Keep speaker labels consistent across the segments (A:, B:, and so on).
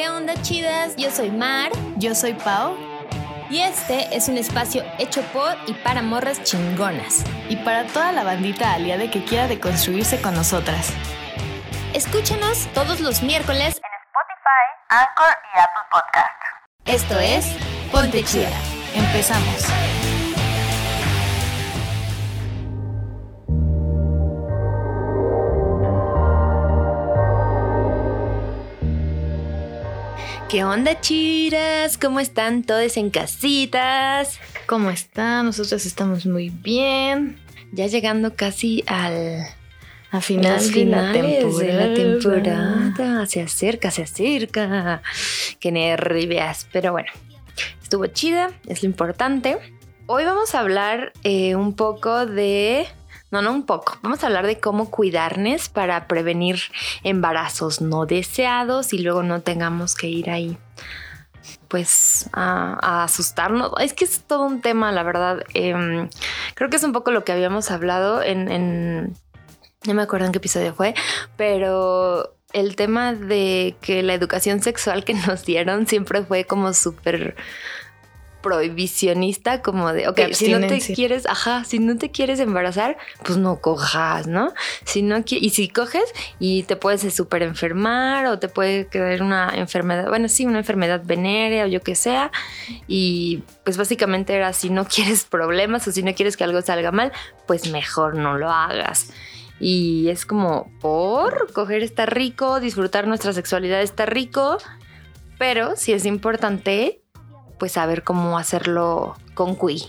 A: ¿Qué onda chidas? Yo soy Mar
B: Yo soy Pau.
A: y este es un espacio hecho por y para morras chingonas.
B: Y para toda la bandita aliada que quiera deconstruirse con nosotras.
A: Escúchanos todos los miércoles
C: en Spotify, Anchor y Apple Podcast.
A: Esto es Ponte Chida.
B: Empezamos.
A: ¿Qué onda chidas? ¿Cómo están todos en casitas?
B: ¿Cómo están? Nosotras estamos muy bien.
A: Ya llegando casi al
B: A final de la
A: de la
B: temporada.
A: temporada. Se acerca, se acerca. Qué nervias. Pero bueno, estuvo chida, es lo importante. Hoy vamos a hablar eh, un poco de... No, no un poco. Vamos a hablar de cómo cuidarnos para prevenir embarazos no deseados y luego no tengamos que ir ahí pues a, asustarnos. Es que es todo un tema, la verdad. Em, creo que es un poco lo que habíamos hablado en, en- no me acuerdo en qué episodio fue, pero el tema de que la educación sexual que nos dieron siempre fue como súper prohibicionista, como de, ok, si no te quieres, ajá, si no te quieres embarazar, pues no cojas, ¿no? Si no y si coges y te puedes súper enfermar o te puede quedar una enfermedad, bueno, sí, una enfermedad venérea o yo que sea, y pues básicamente era si no quieres problemas o si no quieres que algo salga mal, pues mejor no lo hagas. Y es como, por coger está rico, disfrutar nuestra sexualidad está rico, pero sí es importante, pues saber cómo hacerlo con cui.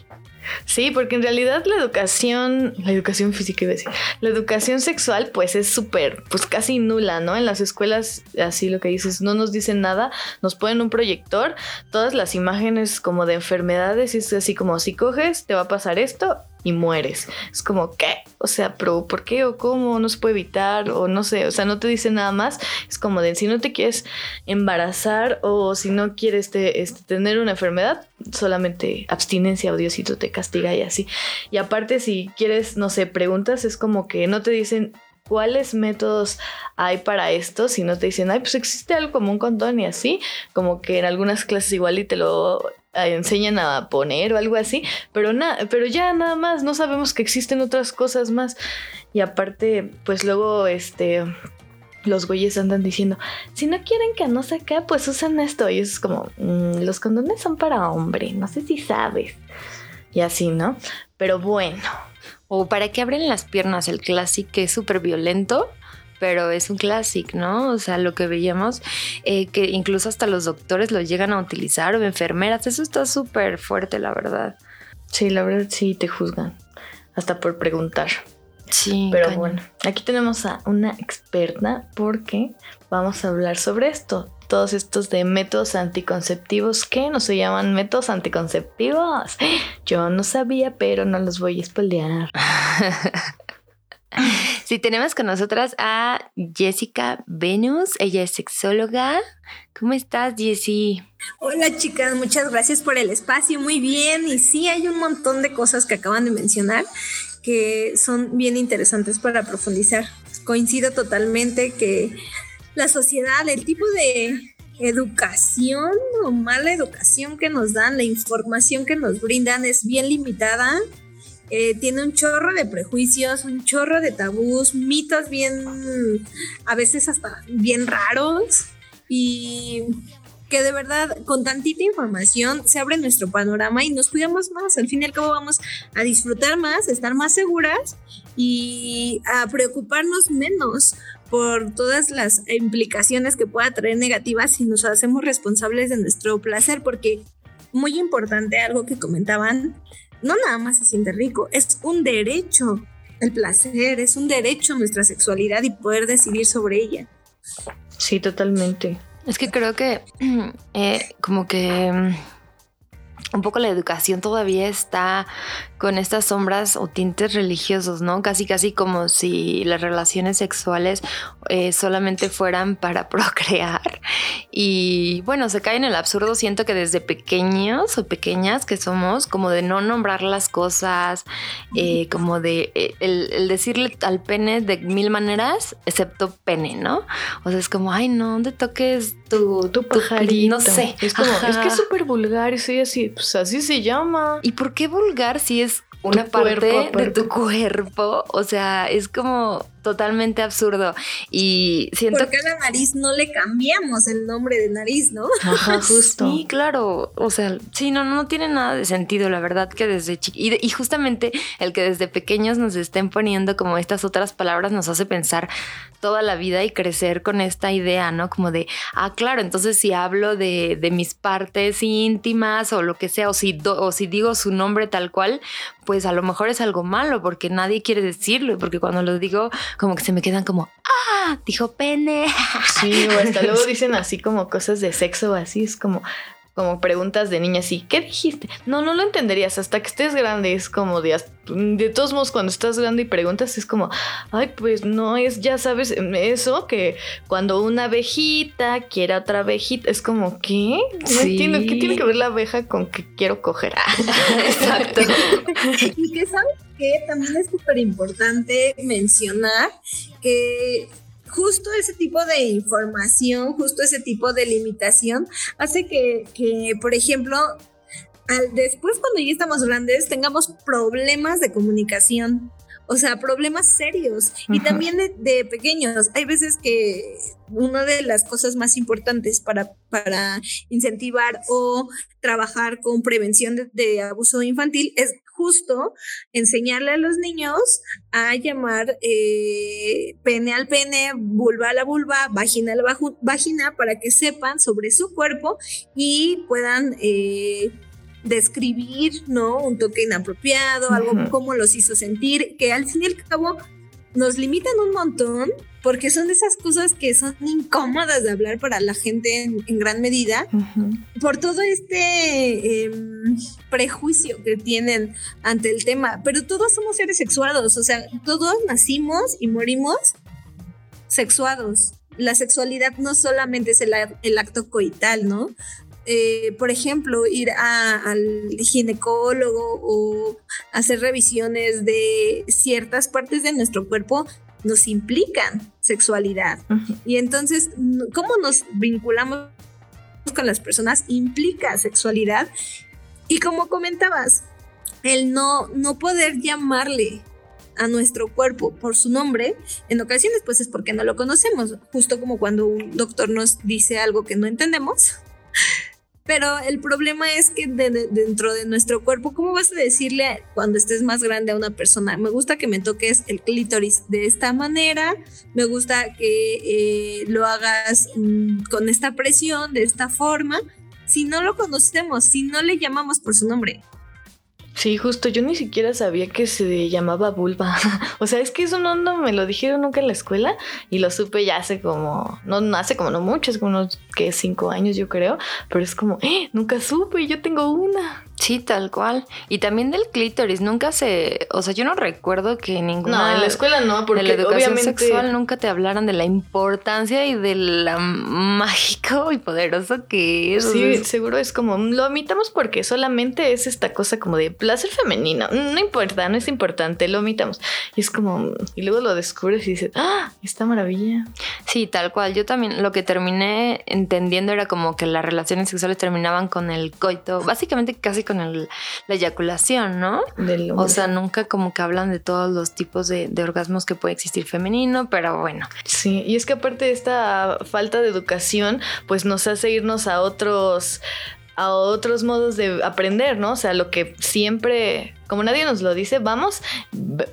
B: Sí, porque en realidad la educación, la educación física iba a decir, la educación sexual pues es súper, pues casi nula, ¿no? En las escuelas, así lo que dices, no nos dicen nada, nos ponen un proyector, todas las imágenes como de enfermedades, y es así como si coges, te va a pasar esto y mueres. Es como, ¿qué? O sea, pero ¿por qué o cómo? No se puede evitar o no sé, o sea, no te dicen nada más. Es como de si no te quieres embarazar o si no quieres te- este, tener una enfermedad, solamente abstinencia o Diosito te castiga y así. Y aparte, si quieres, no sé, preguntas, es como que no te dicen cuáles métodos hay para esto, si no te dicen, ay, pues existe algo como un condón y así, como que en algunas clases igual y te lo enseñan a poner o algo así, pero nada, pero ya nada más, no sabemos que existen otras cosas más. Y aparte, pues luego, este, los güeyes andan diciendo, si no quieren que no acá, pues usan esto. Y es como, "Mm, los condones son para hombre, no sé si sabes. Y así, ¿no? Pero bueno,
A: O para que abren las piernas, el clásico es súper violento, pero es un clásico, ¿no? O sea, lo que veíamos, eh, que incluso hasta los doctores lo llegan a utilizar o enfermeras, eso está súper fuerte, la verdad.
B: sí, la verdad sí te juzgan, hasta por preguntar.
A: Sí,
B: Pero
A: cañón.
B: bueno, aquí tenemos a una experta porque vamos a hablar sobre esto. Todos estos de métodos anticonceptivos que no se llaman métodos anticonceptivos. Yo no sabía, pero no los voy a spoilear.
A: Sí, tenemos con nosotras a Jessica Venus. Ella es sexóloga. ¿Cómo estás, Jessie?
D: Hola chicas, muchas gracias por el espacio, muy bien. Y sí, hay un montón de cosas que acaban de mencionar que son bien interesantes para profundizar. Coincido totalmente que la sociedad, el tipo de educación o mala educación que nos dan, la información que nos brindan es bien limitada. Eh, tiene un chorro de prejuicios, un chorro de tabús, mitos bien, a veces hasta bien raros. Y que de verdad con tantita información se abre nuestro panorama y nos cuidamos más. Al fin y al cabo vamos a disfrutar más, estar más seguras y a preocuparnos menos por todas las implicaciones que pueda traer negativas si nos hacemos responsables de nuestro placer, porque muy importante algo que comentaban, no nada más se siente rico, es un derecho. El placer es un derecho a nuestra sexualidad y poder decidir sobre ella.
B: Sí, totalmente.
A: Es que creo que eh, como que mm, un poco la educación todavía está con estas sombras o tintes religiosos, ¿no? Casi, casi como si las relaciones sexuales eh, solamente fueran para procrear Y bueno, se cae en el absurdo. Siento que desde pequeños o pequeñas que somos, como de no nombrar las cosas, eh, como de eh, el, decirle al pene de mil maneras, excepto pene, ¿no? O sea, es como, ay, no, te toques tu,
B: Tu pajarito.
A: no sé.
B: Es como, es que es súper vulgar y soy así, pues así se llama.
A: ¿Y por qué vulgar si es una parte
B: cuerpo,
A: de tu cuerpo? O sea, es como totalmente absurdo. Y siento
D: Porque a la nariz no le cambiamos el nombre de nariz, ¿no?
B: Ajá, justo.
A: Sí, claro. O sea, sí, no, no tiene nada de sentido, la verdad, que desde y, de- y justamente el que desde pequeños nos estén poniendo como estas otras palabras nos hace pensar toda la vida y crecer con esta idea, ¿no? Como de, ah, claro, entonces si hablo de, de mis partes íntimas o lo que sea, o si, do- o si digo su nombre tal cual, pues a lo mejor es algo malo porque nadie quiere decirlo, porque cuando lo digo, como que se me quedan como, ah, dijo pene.
B: Sí, o hasta luego dicen así como cosas de sexo así, es como, como preguntas de niña así, ¿qué dijiste? No, no lo entenderías hasta que estés grande, es como de, de todos modos cuando estás grande y preguntas es como, ay, pues no es, ya sabes, eso que cuando una abejita quiere a otra abejita, es como, ¿qué? No
A: Sí.
B: entiendo, ¿qué tiene que ver la abeja con que quiero coger?
A: Exacto.
D: Y que sabes que también es súper importante mencionar que justo ese tipo de información, justo ese tipo de limitación hace que, que, por ejemplo, al, después cuando ya estamos grandes tengamos problemas de comunicación. O sea, problemas serios. Y también de, de pequeños. Hay veces que una de las cosas más importantes para, para incentivar o trabajar con prevención de, de abuso infantil es justo enseñarle a los niños a llamar eh, pene al pene, vulva a la vulva, vagina a la vagina, para que sepan sobre su cuerpo y puedan eh, describir, ¿no? Un toque inapropiado, algo como los hizo sentir, que al fin y al cabo nos limitan un montón porque son de esas cosas que son incómodas de hablar para la gente en, en gran medida por todo este em, prejuicio que tienen ante el tema. Pero todos somos seres sexuados, o sea, todos nacimos y morimos sexuados. La sexualidad no solamente es el, el acto coital, ¿no? Eh, por ejemplo, ir a- al ginecólogo o hacer revisiones de ciertas partes de nuestro cuerpo nos implican sexualidad. Y entonces, ¿cómo nos vinculamos con las personas? Implica sexualidad. Y como comentabas, el no, no poder llamarle a nuestro cuerpo por su nombre, en ocasiones pues es porque no lo conocemos, justo como cuando un doctor nos dice algo que no entendemos. Pero el problema es que de- de- dentro de nuestro cuerpo, ¿cómo vas a decirle cuando estés más grande a una persona? Me gusta que me toques el clítoris de esta manera, me gusta que eh, lo hagas mm, con esta presión, de esta forma, si no lo conocemos, si no le llamamos por su nombre.
B: Sí, justo, yo ni siquiera sabía que se llamaba vulva. o sea, es que eso no, no me lo dijeron nunca en la escuela y lo supe ya hace como, no, no hace como no mucho, es como unos que cinco años yo creo, pero es como, "Eh, nunca supe yo tengo una.
A: Sí, tal cual. Y también del clítoris, nunca se, o sea, yo no recuerdo que ninguna
B: No, en la escuela no,
A: de
B: porque
A: la educación
B: obviamente
A: sexual nunca te hablaran de la importancia y de la mágico y poderoso que es.
B: Sí, seguro es como, lo omitamos porque solamente es esta cosa como de placer femenino. No importa, no es importante, lo omitamos. Y es como, y luego lo descubres y dices, ¡ah! Esta maravilla.
A: Sí, tal cual. Yo también lo que terminé entendiendo era como que las relaciones sexuales terminaban con el coito, básicamente casi con el- la eyaculación, ¿no? O sea, nunca como que hablan de todos los tipos de, de orgasmos que puede existir femenino, pero bueno.
B: Sí, y es que aparte de esta falta de educación, pues nos hace irnos a otros a otros modos de aprender, ¿no? O sea, lo que siempre, como nadie nos lo dice, vamos,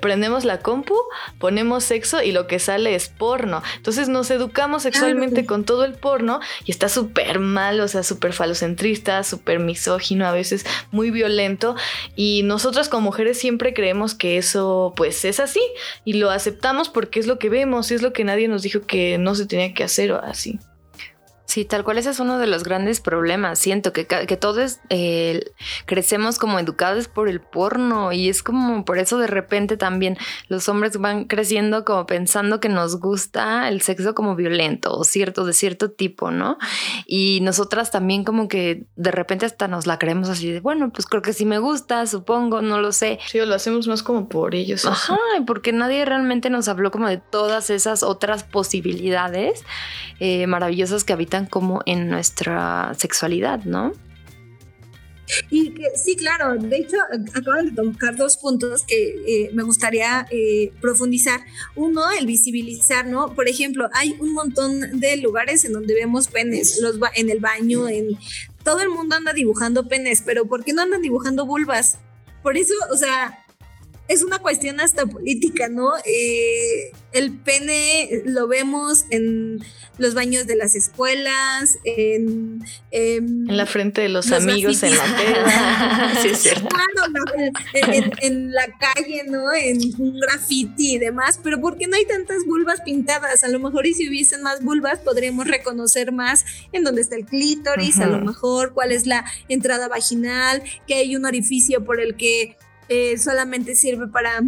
B: prendemos la compu, ponemos sexo y lo que sale es porno. Entonces nos educamos sexualmente con todo el porno y está súper mal, o sea, súper falocentrista, súper misógino, a veces muy violento. Y nosotras como mujeres siempre creemos que eso pues es así y lo aceptamos porque es lo que vemos, es lo que nadie nos dijo que no se tenía que hacer o así.
A: Sí, tal cual ese es uno de los grandes problemas. Siento que, que todos eh, crecemos como educados por el porno y es como por eso de repente también los hombres van creciendo como pensando que nos gusta el sexo como violento o cierto, de cierto tipo, ¿no? Y nosotras también como que de repente hasta nos la creemos así de, bueno, pues creo que sí me gusta, supongo, no lo sé.
B: Sí, o lo hacemos más como por ellos.
A: Ajá, porque nadie realmente nos habló como de todas esas otras posibilidades eh, maravillosas que habitan como en nuestra sexualidad, ¿no?
D: Y que sí, claro, de hecho acaban de tocar dos puntos que eh, me gustaría eh, profundizar. Uno, el visibilizar, ¿no? Por ejemplo, hay un montón de lugares en donde vemos penes, en el baño, en todo el mundo anda dibujando penes, pero ¿por qué no andan dibujando vulvas? Por eso, o sea, es una cuestión hasta política, ¿no? Eh, el pene lo vemos en los baños de las escuelas, en...
B: en la frente de los, amigos en la tela.
D: sí, cierto. en, la calle, ¿no? En un graffiti y demás, pero ¿por qué no hay tantas vulvas pintadas? A lo mejor y si hubiesen más vulvas podríamos reconocer más en dónde está el clítoris, a lo mejor cuál es la entrada vaginal, que hay un orificio por el que eh, solamente sirve para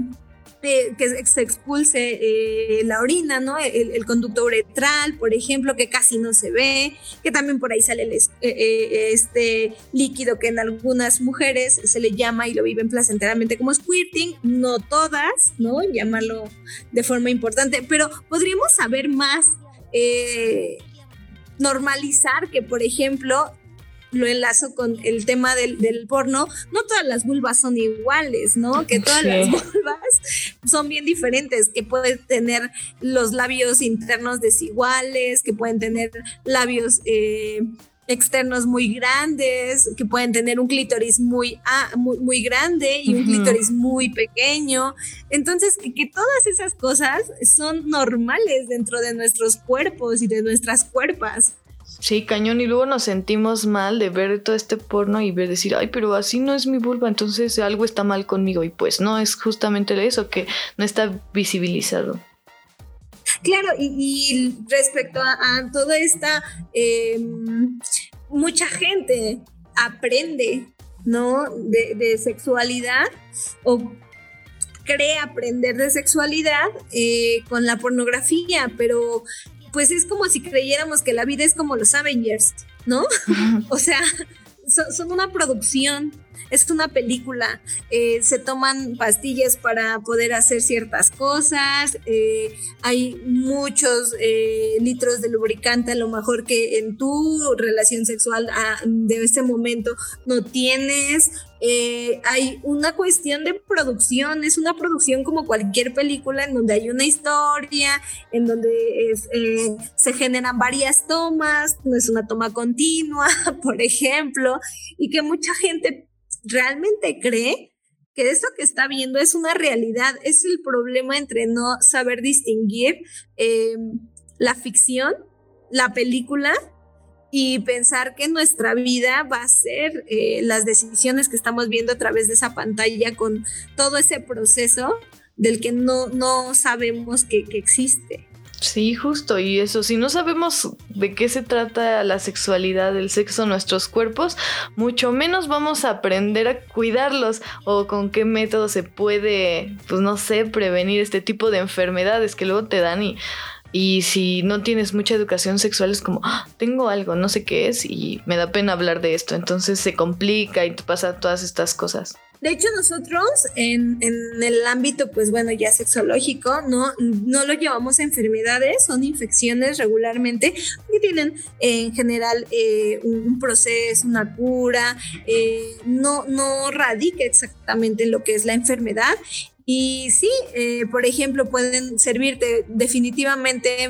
D: eh, que se expulse eh, la orina, ¿no? El, conducto uretral, por ejemplo, que casi no se ve, que también por ahí sale este líquido que en algunas mujeres se le llama y lo viven placenteramente como squirting, no todas, ¿no? Llamarlo de forma importante, pero podríamos saber más. normalizar que, por ejemplo, lo enlazo con el tema del, porno, no todas las vulvas son iguales, ¿no? Que todas las vulvas son bien diferentes, que pueden tener los labios internos desiguales, que pueden tener labios... Eh, externos muy grandes, que pueden tener un clítoris muy, ah, muy, grande y un clítoris muy pequeño. Entonces, que, todas esas cosas son normales dentro de nuestros cuerpos y de nuestras cuerpas.
B: Sí, cañón. Y luego nos sentimos mal de ver todo este porno y ver decir, ay, pero así no es mi vulva, entonces algo está mal conmigo. Y pues no, es justamente eso, que no está visibilizado.
D: Claro, y, respecto a, toda esta, em, mucha gente aprende, ¿no? De, sexualidad o cree aprender de sexualidad eh, con la pornografía, pero pues es como si creyéramos que la vida es como los Avengers, ¿no? o sea, son, una producción, es una película, eh, se toman pastillas para poder hacer ciertas cosas, eh, hay muchos eh, litros de lubricante a lo mejor que en tu relación sexual ah, de ese momento no tienes, eh, hay una cuestión de producción, es una producción como cualquier película en donde hay una historia, en donde eh, se generan varias tomas, no es una toma continua, por ejemplo, y que mucha gente realmente cree que eso que está viendo es una realidad, es el problema entre no saber distinguir eh, la ficción, la película y pensar que nuestra vida va a ser eh, las decisiones que estamos viendo a través de esa pantalla con todo ese proceso del que no, no sabemos que, existe.
B: Sí, justo, y eso, si no sabemos de qué se trata la sexualidad, el sexo, nuestros cuerpos, mucho menos vamos a aprender a cuidarlos o con qué método se puede, pues no sé, prevenir este tipo de enfermedades que luego te dan y y si no tienes mucha educación sexual es como, ah, tengo algo, no sé qué es y me da pena hablar de esto. Entonces se complica y te pasa todas estas cosas.
D: De hecho, nosotros en, el ámbito, pues bueno, ya sexológico, no, no lo llevamos a enfermedades, son infecciones regularmente que tienen en general eh, un, proceso, una cura, eh, no, no radica exactamente en lo que es la enfermedad y sí, eh, por ejemplo, pueden servirte definitivamente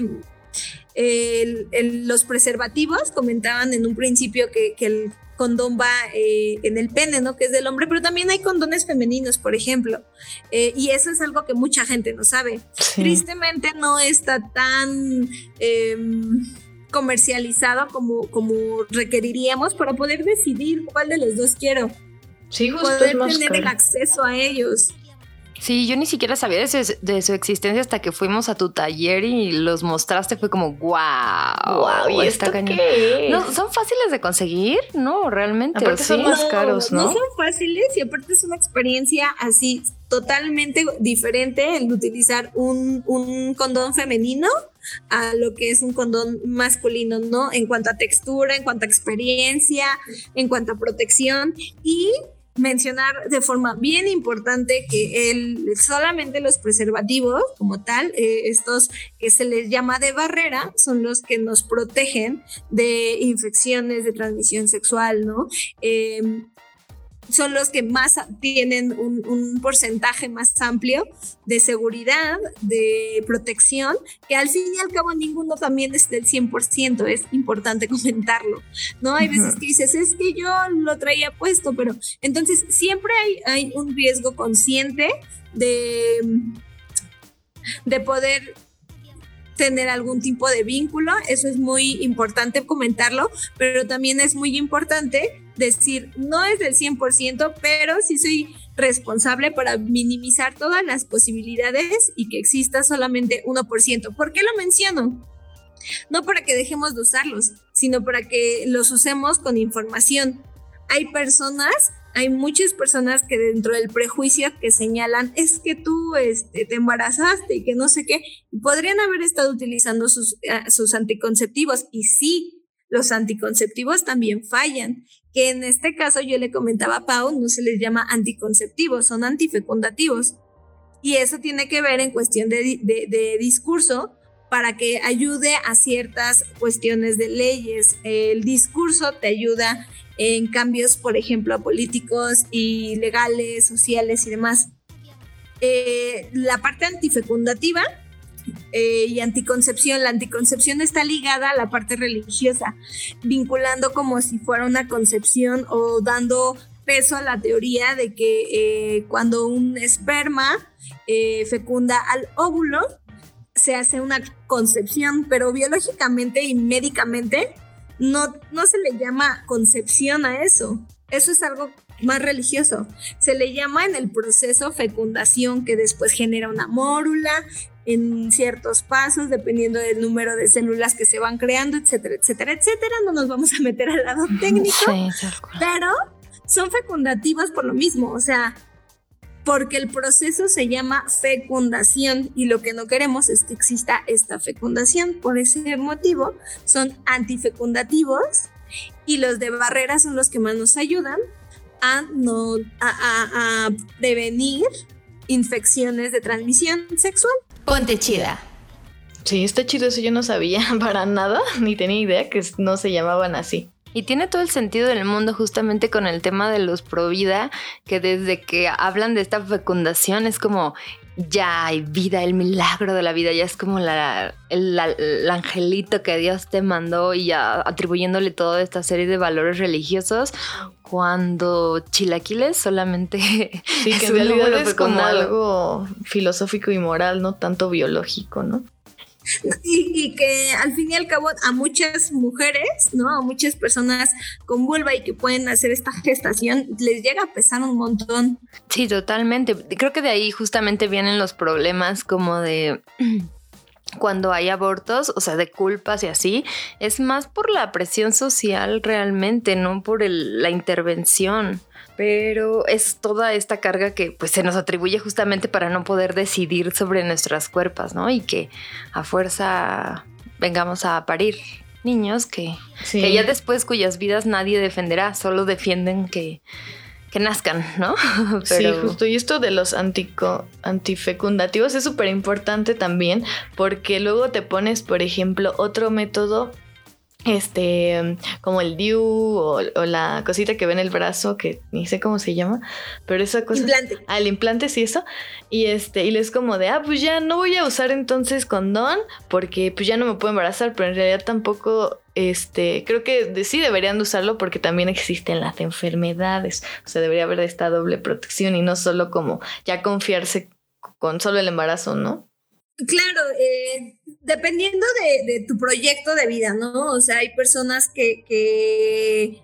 D: los preservativos. Comentaban en un principio que, el condón va eh, en el pene, ¿no? Que es del hombre, pero también hay condones femeninos, por ejemplo. Eh, y eso es algo que mucha gente no sabe. Tristemente no está tan em, comercializado como, como requeriríamos para poder decidir cuál de los dos quiero.
B: Sí, justo
D: poder tener el acceso a ellos.
A: Sí, yo ni siquiera sabía de su, de su existencia hasta que fuimos a tu taller y los mostraste. Fue como, wow.
B: Wow, ¿y
A: está
B: esto
A: cañón".
B: qué es?
A: No, son fáciles de conseguir, ¿no? Realmente. ¿o
B: Aparte son
A: sí?
B: más caros, ¿no?
D: No son fáciles y aparte es una experiencia así totalmente diferente el utilizar un, un condón femenino a lo que es un condón masculino, ¿no? En cuanto a textura, en cuanto a experiencia, en cuanto a protección y mencionar de forma bien importante que el, solamente los preservativos como tal, eh, estos que se les llama de barrera, son los que nos protegen de infecciones de transmisión sexual, ¿no? Eh, son los que más tienen un, un, porcentaje más amplio de seguridad, de protección, que al fin y al cabo ninguno también es del 100%, es importante comentarlo, ¿no? Hay veces que dices, es que yo lo traía puesto, pero entonces siempre hay, hay un riesgo consciente de, de poder tener algún tipo de vínculo, eso es muy importante comentarlo, pero también es muy importante decir, no es del 100%, pero sí soy responsable para minimizar todas las posibilidades y que exista solamente 1%. ¿Por qué lo menciono? No para que dejemos de usarlos, sino para que los usemos con información. Hay personas hay muchas personas que dentro del prejuicio que señalan es que tú este, te embarazaste y que no sé qué, podrían haber estado utilizando sus, uh, sus anticonceptivos. Y sí, los anticonceptivos también fallan, que en este caso yo le comentaba a Pau, no se les llama anticonceptivos, son antifecundativos. Y eso tiene que ver en cuestión de, de, discurso para que ayude a ciertas cuestiones de leyes. El discurso te ayuda en cambios, por ejemplo, políticos y legales, sociales y demás. Eh, la parte antifecundativa eh, y anticoncepción, la anticoncepción está ligada a la parte religiosa, vinculando como si fuera una concepción o dando peso a la teoría de que eh, cuando un esperma eh, fecunda al óvulo, se hace una concepción, pero biológicamente y médicamente no, no se le llama concepción a eso. Eso es algo más religioso. Se le llama en el proceso fecundación que después genera una mórula en ciertos pasos, dependiendo del número de células que se van creando, etcétera, etcétera, etcétera. No nos vamos a meter al lado técnico,
A: Sí,
D: pero son fecundativos por lo mismo, o sea, porque el proceso se llama fecundación y lo que no queremos es que exista esta fecundación. Por ese motivo son antifecundativos y los de barrera son los que más nos ayudan a, no, a, a, a prevenir infecciones de transmisión sexual.
A: Ponte chida.
B: Sí, está chido eso, yo no sabía para nada, ni tenía idea que no se llamaban así.
A: Y tiene todo el sentido del mundo justamente con el tema de los pro vida, que desde que hablan de esta fecundación es como ya hay vida, el milagro de la vida, ya es como la, el, la- el angelito que Dios te mandó y ya atribuyéndole toda esta serie de valores religiosos, cuando chilaquiles solamente
B: Sí,
A: es
B: que en realidad es como
A: fecundado.
B: algo filosófico y moral, no tanto biológico, ¿no?
D: Y, que al fin y al cabo a muchas mujeres, ¿no? A muchas personas con vulva y que pueden hacer esta gestación, les llega a pesar un montón.
A: Sí, totalmente. Creo que de ahí justamente vienen los problemas como de cuando hay abortos, o sea, de culpas y así, es más por la presión social realmente, no por el- la intervención. Pero es toda esta carga que pues se nos atribuye justamente para no poder decidir sobre nuestras cuerpos, ¿no? Y que a fuerza vengamos a parir niños que,
B: Sí.
A: que ya después cuyas vidas nadie defenderá, solo defienden que, que nazcan, ¿no?
B: Sí, justo. Y esto de los antico, antifecundativos es súper importante también porque luego te pones, por ejemplo, otro método, este, como el DIU o, o la cosita que ve en el brazo, que ni sé cómo se llama, pero esa cosa...
D: Implante.
B: Ah, el implante sí, eso. Y este, y les como de, ah, pues ya no voy a usar entonces condón porque pues ya no me puedo embarazar, pero en realidad tampoco, este, creo que de- sí deberían de usarlo porque también existen las enfermedades. O sea, debería haber esta doble protección y no solo como ya confiarse con solo el embarazo, ¿no?
D: Claro, eh, dependiendo de, de tu proyecto de vida, ¿no? O sea, hay personas que, que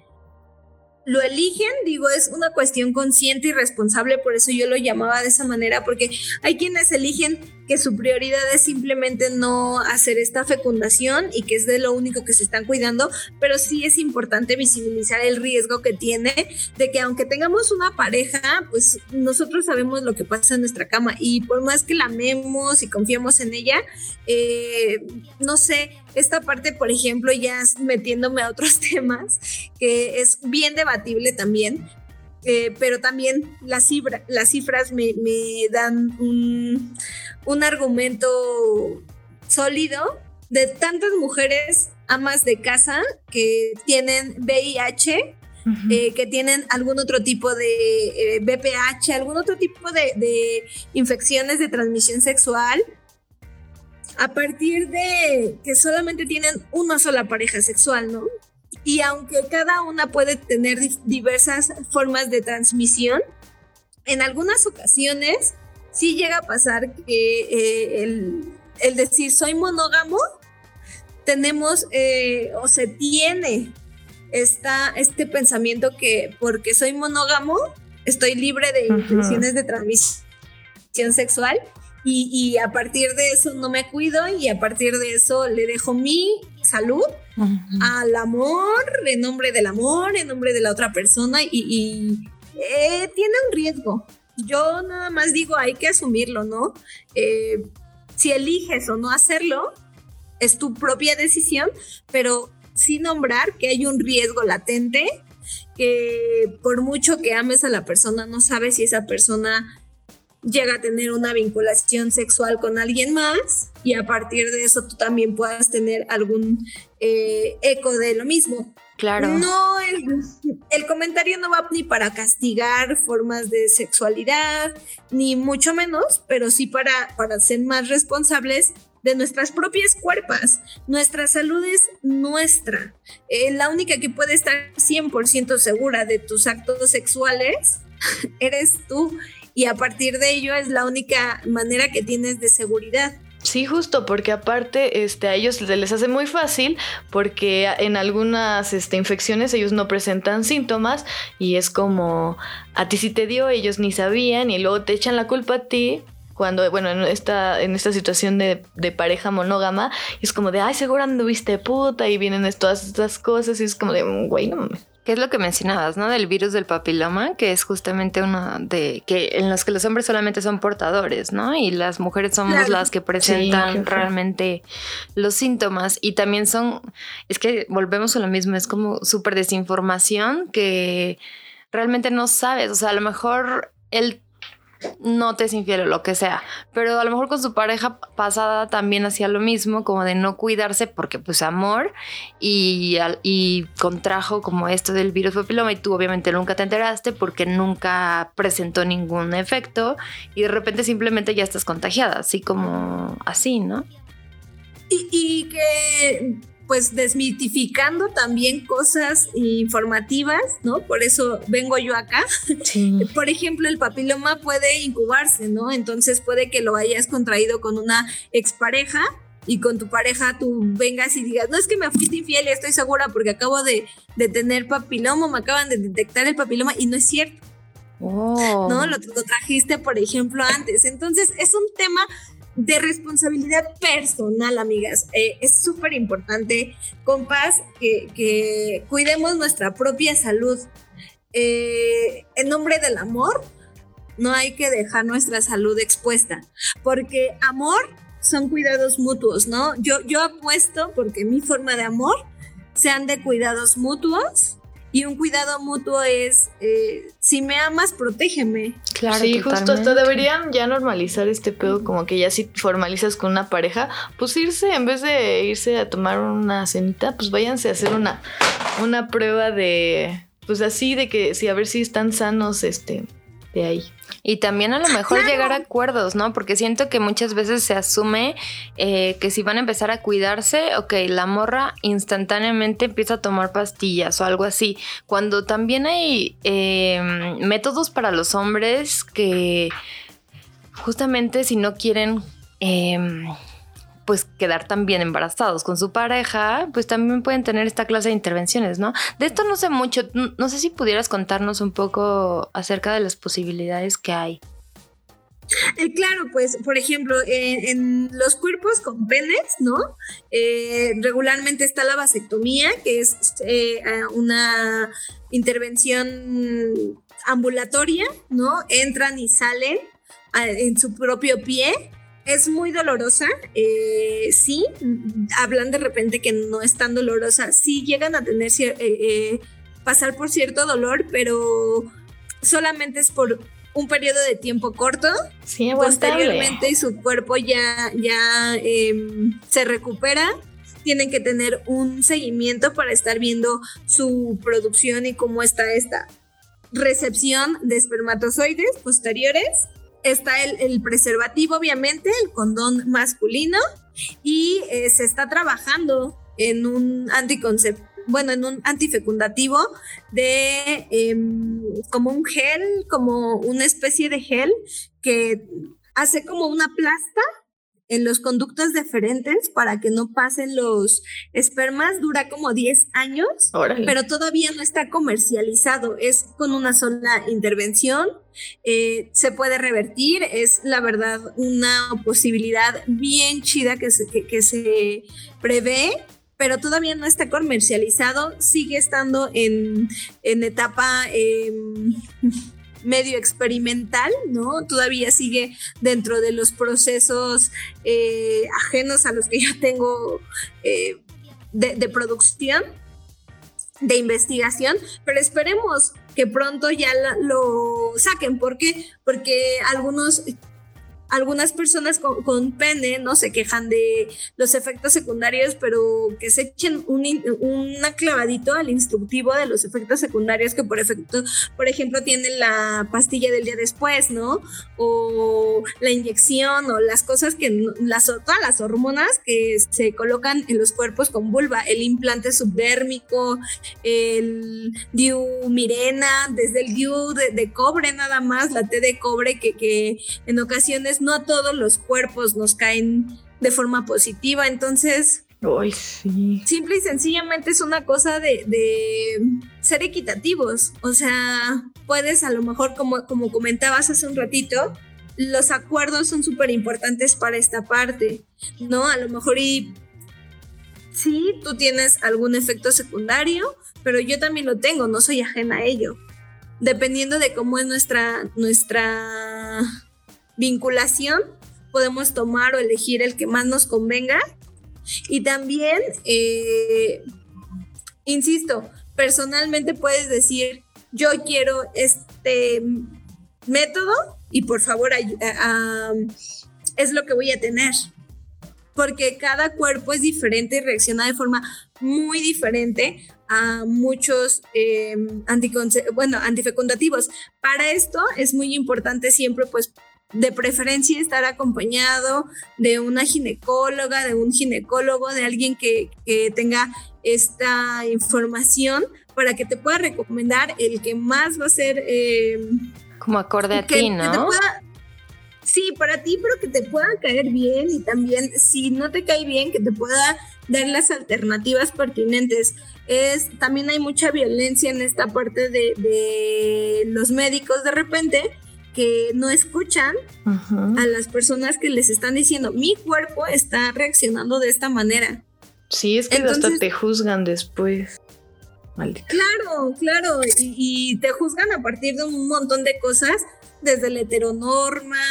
D: lo eligen, digo, es una cuestión consciente y responsable, por eso yo lo llamaba de esa manera, porque hay quienes eligen que su prioridad es simplemente no hacer esta fecundación y que es de lo único que se están cuidando, pero sí es importante visibilizar el riesgo que tiene de que aunque tengamos una pareja, pues nosotros sabemos lo que pasa en nuestra cama y por más que la amemos y confiemos en ella, eh, no sé, esta parte, por ejemplo, ya metiéndome a otros temas, que es bien debatible también, eh, pero también las, las cifras me, me dan un, un argumento sólido de tantas mujeres amas de casa que tienen VIH, eh, que tienen algún otro tipo de BPH, eh, algún otro tipo de, de, infecciones de transmisión sexual, a partir de que solamente tienen una sola pareja sexual, ¿no? Y aunque cada una puede tener diversas formas de transmisión, en algunas ocasiones sí llega a pasar que eh, el, decir soy monógamo, tenemos eh, o se tiene esta, este pensamiento que porque soy monógamo, estoy libre de infecciones de transmisión sexual y, a partir de eso no me cuido y a partir de eso le dejo mi salud al amor, en nombre del amor, en nombre de la otra persona y, eh, tiene un riesgo yo nada más digo, hay que asumirlo, ¿no? Eh, si eliges o no hacerlo, es tu propia decisión, pero sin nombrar que hay un riesgo latente, que por mucho que ames a la persona, no sabes si esa persona llega a tener una vinculación sexual con alguien más y a partir de eso tú también puedas tener algún eh, eco de lo mismo.
A: Claro.
D: No, el, comentario no va ni para castigar formas de sexualidad, ni mucho menos, pero sí para, para ser más responsables de nuestras propias cuerpos. Nuestra salud es nuestra. Eh, la única que puede estar 100% segura de tus actos sexuales eres tú. Y a partir de ello es la única manera que tienes de seguridad.
B: Sí, justo, porque aparte este, a ellos les hace muy fácil porque en algunas este, infecciones ellos no presentan síntomas y es como a ti sí te dio, ellos ni sabían y luego te echan la culpa a ti cuando, bueno, en esta, en esta situación de, de pareja monógama, es como de, ay, seguro anduviste puta y vienen todas estas cosas y es como de, güey, no mames.
A: ¿Qué es lo que mencionabas, no? Del virus del papiloma, que es justamente uno de que en los que los hombres solamente son portadores, ¿no? Y las mujeres somos las que presentan realmente los síntomas. Y también son, es que volvemos a lo mismo, es como súper desinformación que realmente no sabes. O sea, a lo mejor el no te es infiel o lo que sea. Pero a lo mejor con su pareja pasada también hacía lo mismo, como de no cuidarse porque pues amor y, y contrajo como esto del virus papiloma y tú obviamente nunca te enteraste porque nunca presentó ningún efecto y de repente simplemente ya estás contagiada, así como así, ¿no?
D: Y, y que pues desmitificando también cosas informativas, ¿no? Por eso vengo yo acá. Por ejemplo, el papiloma puede incubarse, ¿no? Entonces puede que lo hayas contraído con una expareja y con tu pareja tú vengas y digas, no es que me fuiste infiel y estoy segura porque acabo de, tener papiloma, me acaban de detectar el papiloma y no es cierto.
A: Oh.
D: ¿No? Lo, lo trajiste, por ejemplo, antes. Entonces es un tema de responsabilidad personal, amigas. Eh, es súper importante, compas, que, que, cuidemos nuestra propia salud. Eh, en nombre del amor, no hay que dejar nuestra salud expuesta, porque amor son cuidados mutuos, ¿no? Yo, yo apuesto porque mi forma de amor sean de cuidados mutuos y un cuidado mutuo es, eh, si me amas, protégeme.
B: Claro, sí, justo hasta deberían ya normalizar este pedo, como que ya si formalizas con una pareja, pues irse, en vez de irse a tomar una cenita, pues váyanse a hacer una, una prueba de, pues así, de que si a ver si están sanos, este, de ahí.
A: Y también a lo mejor llegar a acuerdos, ¿no? Porque siento que muchas veces se asume eh, que si van a empezar a cuidarse, ok, la morra instantáneamente empieza a tomar pastillas o algo así. Cuando también hay em, métodos para los hombres que justamente si no quieren... Em, pues quedar también embarazados con su pareja, pues también pueden tener esta clase de intervenciones, ¿no? De esto no sé mucho, no sé si pudieras contarnos un poco acerca de las posibilidades que hay.
D: Eh, claro, pues, por ejemplo, en los cuerpos con penes, ¿no? Eh, regularmente está la vasectomía, que es eh, una intervención ambulatoria, ¿no? Entran y salen en su propio pie. Es muy dolorosa, sí, hablan de repente que no es tan dolorosa, sí llegan a tener pasar por cierto dolor, pero solamente es por un periodo de tiempo corto.
B: Sí,
D: Posteriormente su cuerpo ya, ya em, se recupera. Tienen que tener un seguimiento para estar viendo su producción y cómo está esta recepción de espermatozoides posteriores. Está el, preservativo, obviamente, el condón masculino. Y eh, se está trabajando en un anticonceptivo bueno, en un antifecundativo de em, como un gel, como una especie de gel que hace como una plasta en los conductos deferentes para que no pasen los espermas. Dura como 10 años, pero todavía no está comercializado. Es con una sola intervención. Eh, se puede revertir. Es la verdad una posibilidad bien chida que que se prevé pero todavía no está comercializado, sigue estando en, etapa em, medio experimental, ¿no? Todavía sigue dentro de los procesos eh, ajenos a los que yo tengo eh, de, producción, de investigación, pero esperemos que pronto ya lo saquen. ¿Por qué? Porque algunos algunas personas con, pene no se quejan de los efectos secundarios, pero que se echen un, una clavadito al instructivo de los efectos secundarios que por efecto, por ejemplo, tienen la pastilla del día después, ¿no? O la inyección o las cosas que las todas las hormonas que se colocan en los cuerpos con vulva, el implante subdérmico, el DIU Mirena, desde el DIU de, cobre nada más, la T de cobre que, que en ocasiones no a todos los cuerpos nos caen de forma positiva, entonces...
B: sí.
D: Simple y sencillamente es una cosa de, ser equitativos. O sea, puedes a lo mejor, como, como comentabas hace un ratito, los acuerdos son súper importantes para esta parte, ¿no? A lo mejor y sí, tú tienes algún efecto secundario, pero yo también lo tengo, no soy ajena a ello. Dependiendo de cómo es nuestra, nuestra vinculación, podemos tomar o elegir el que más nos convenga. Y también, eh, insisto, personalmente puedes decir, yo quiero este método y por favor es lo que voy a tener. Porque cada cuerpo es diferente y reacciona de forma muy diferente a muchos eh, bueno, antifecundativos. Para esto es muy importante siempre pues de preferencia estar acompañado de una ginecóloga, de un ginecólogo, de alguien que, tenga esta información para que te pueda recomendar el que más va a ser... Eh,
A: Como acorde a ti, ¿no?
D: sí, para ti, pero que te pueda caer bien y también si no te cae bien, que te pueda dar las alternativas pertinentes. Es, también hay mucha violencia en esta parte de, de los médicos de repente que no escuchan a las personas que les están diciendo, mi cuerpo está reaccionando de esta manera.
B: Sí, es que hasta te juzgan después. Maldita.
D: Claro, claro, y, te juzgan a partir de un montón de cosas, desde la heteronorma,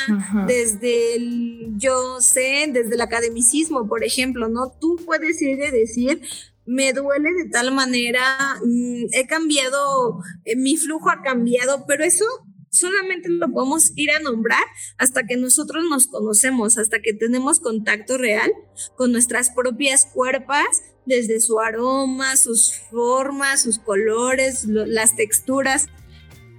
D: desde el yo sé, desde el academicismo, por ejemplo, ¿no? Tú puedes ir a decir, me duele de tal manera, mm, he cambiado, eh, mi flujo ha cambiado, pero eso solamente lo podemos ir a nombrar hasta que nosotros nos conocemos, hasta que tenemos contacto real con nuestras propias cuerpas, desde su aroma, sus formas, sus colores, las texturas.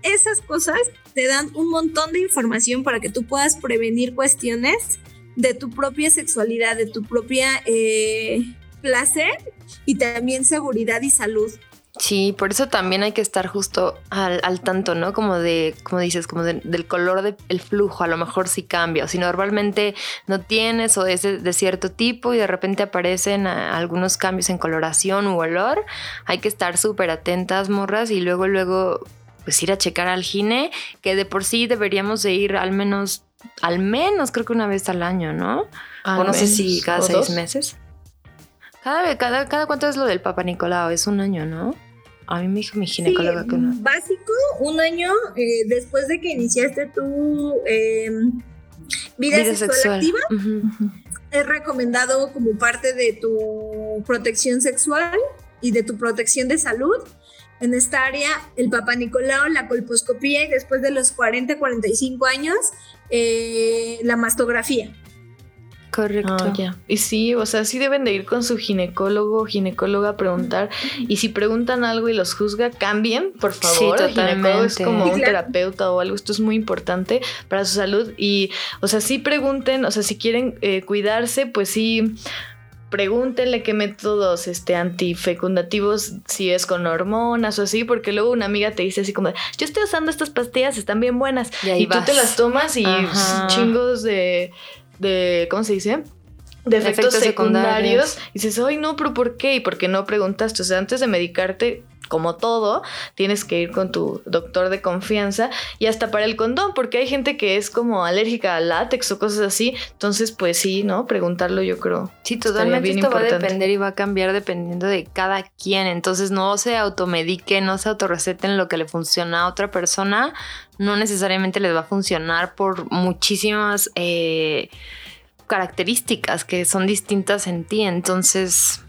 D: Esas cosas te dan un montón de información para que tú puedas prevenir cuestiones de tu propia sexualidad, de tu propia eh, placer y también seguridad y salud.
A: Sí, por eso también hay que estar justo al, al tanto, ¿no? Como de, como dices, como de- del color del flujo, a lo mejor sí cambia. O si normalmente no tienes o es de, de cierto tipo y de repente aparecen algunos cambios en coloración u olor, hay que estar súper atentas, morras, y luego, luego, pues ir a checar al gine, que de por sí deberíamos de ir al menos, al menos creo que una vez al año, ¿no?
B: Al
A: o no sé si cada seis
B: dos.
A: meses. Cada, vez- cada, cada cuánto es lo del Papa Nicolau, es un año, ¿no? A mí me dijo mi ginecóloga
D: Sí,
A: que no.
D: Básico, un año eh, después de que iniciaste tu eh, vida, sexual, activa, es recomendado como parte de tu protección sexual y de tu protección de salud. En esta área, el Papa Nicolau, la colposcopía y después de los 40, 45 años, eh, la mastografía.
A: Correcto.
B: Ah, ya. Y sí, o sea, sí deben de ir con su ginecólogo o ginecóloga a preguntar. Y si preguntan algo y los juzga, cambien, por
A: Sí,
B: favor. el ginecólogo es
A: totalmente.
B: como
D: Sí,
B: un terapeuta o algo. Esto es muy importante para su salud. Y, o sea, sí pregunten, o sea, si quieren eh, cuidarse, pues sí. Pregúntenle qué métodos este, antifecundativos, si es con hormonas o así, porque luego una amiga te dice así como, yo estoy usando estas pastillas, están bien buenas.
A: Y
B: tú te las tomas y
A: Ajá.
B: chingos de, de, ¿cómo se dice? De efectos,
A: Efectos secundarios.
B: secundarios. Y dices, ay, no, pero ¿por qué? Y por qué no preguntaste. O sea, antes de medicarte, como todo, tienes que ir con tu doctor de confianza y hasta para el condón, porque hay gente que es como alérgica al látex o cosas así. Entonces, pues sí, ¿no? Preguntarlo yo creo.
A: Sí, totalmente
B: bien
A: esto va a
B: importante.
A: depender y va a cambiar dependiendo de cada quien. Entonces no se automediquen, no se autorreceten lo que le funciona a otra persona. No necesariamente les va a funcionar por muchísimas eh, características que son distintas en ti. Entonces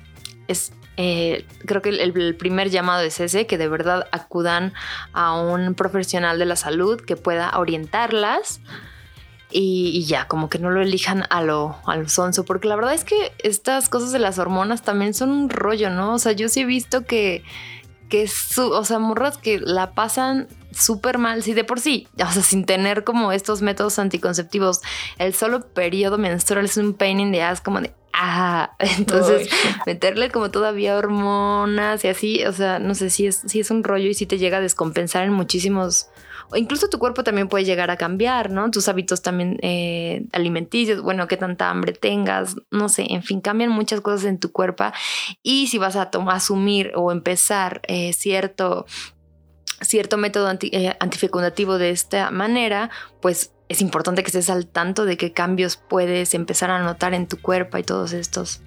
A: es... eh, creo que el, primer llamado es ese, que de verdad acudan a un profesional de la salud que pueda orientarlas y, ya, como que no lo elijan a lo, a lo sonso, porque la verdad es que estas cosas de las hormonas también son un rollo, ¿no? O sea, yo sí he visto que, que o sea, morras que la pasan súper mal, sí, de por sí, o sea, sin tener como estos métodos anticonceptivos, el solo periodo menstrual es un pain in the ass, como de, ah, entonces meterle como todavía hormonas y así, o sea, no sé si es, si es un rollo y si te llega a descompensar en muchísimos, o incluso tu cuerpo también puede llegar a cambiar, ¿no? Tus hábitos también eh, alimenticios, bueno, qué tanta hambre tengas, no sé, en fin, cambian muchas cosas en tu cuerpo. Y si vas a tomar, asumir o empezar eh, cierto cierto método anti- eh, antifecundativo de esta manera, pues es importante que estés al tanto de qué cambios puedes empezar a notar en tu cuerpo y todos estos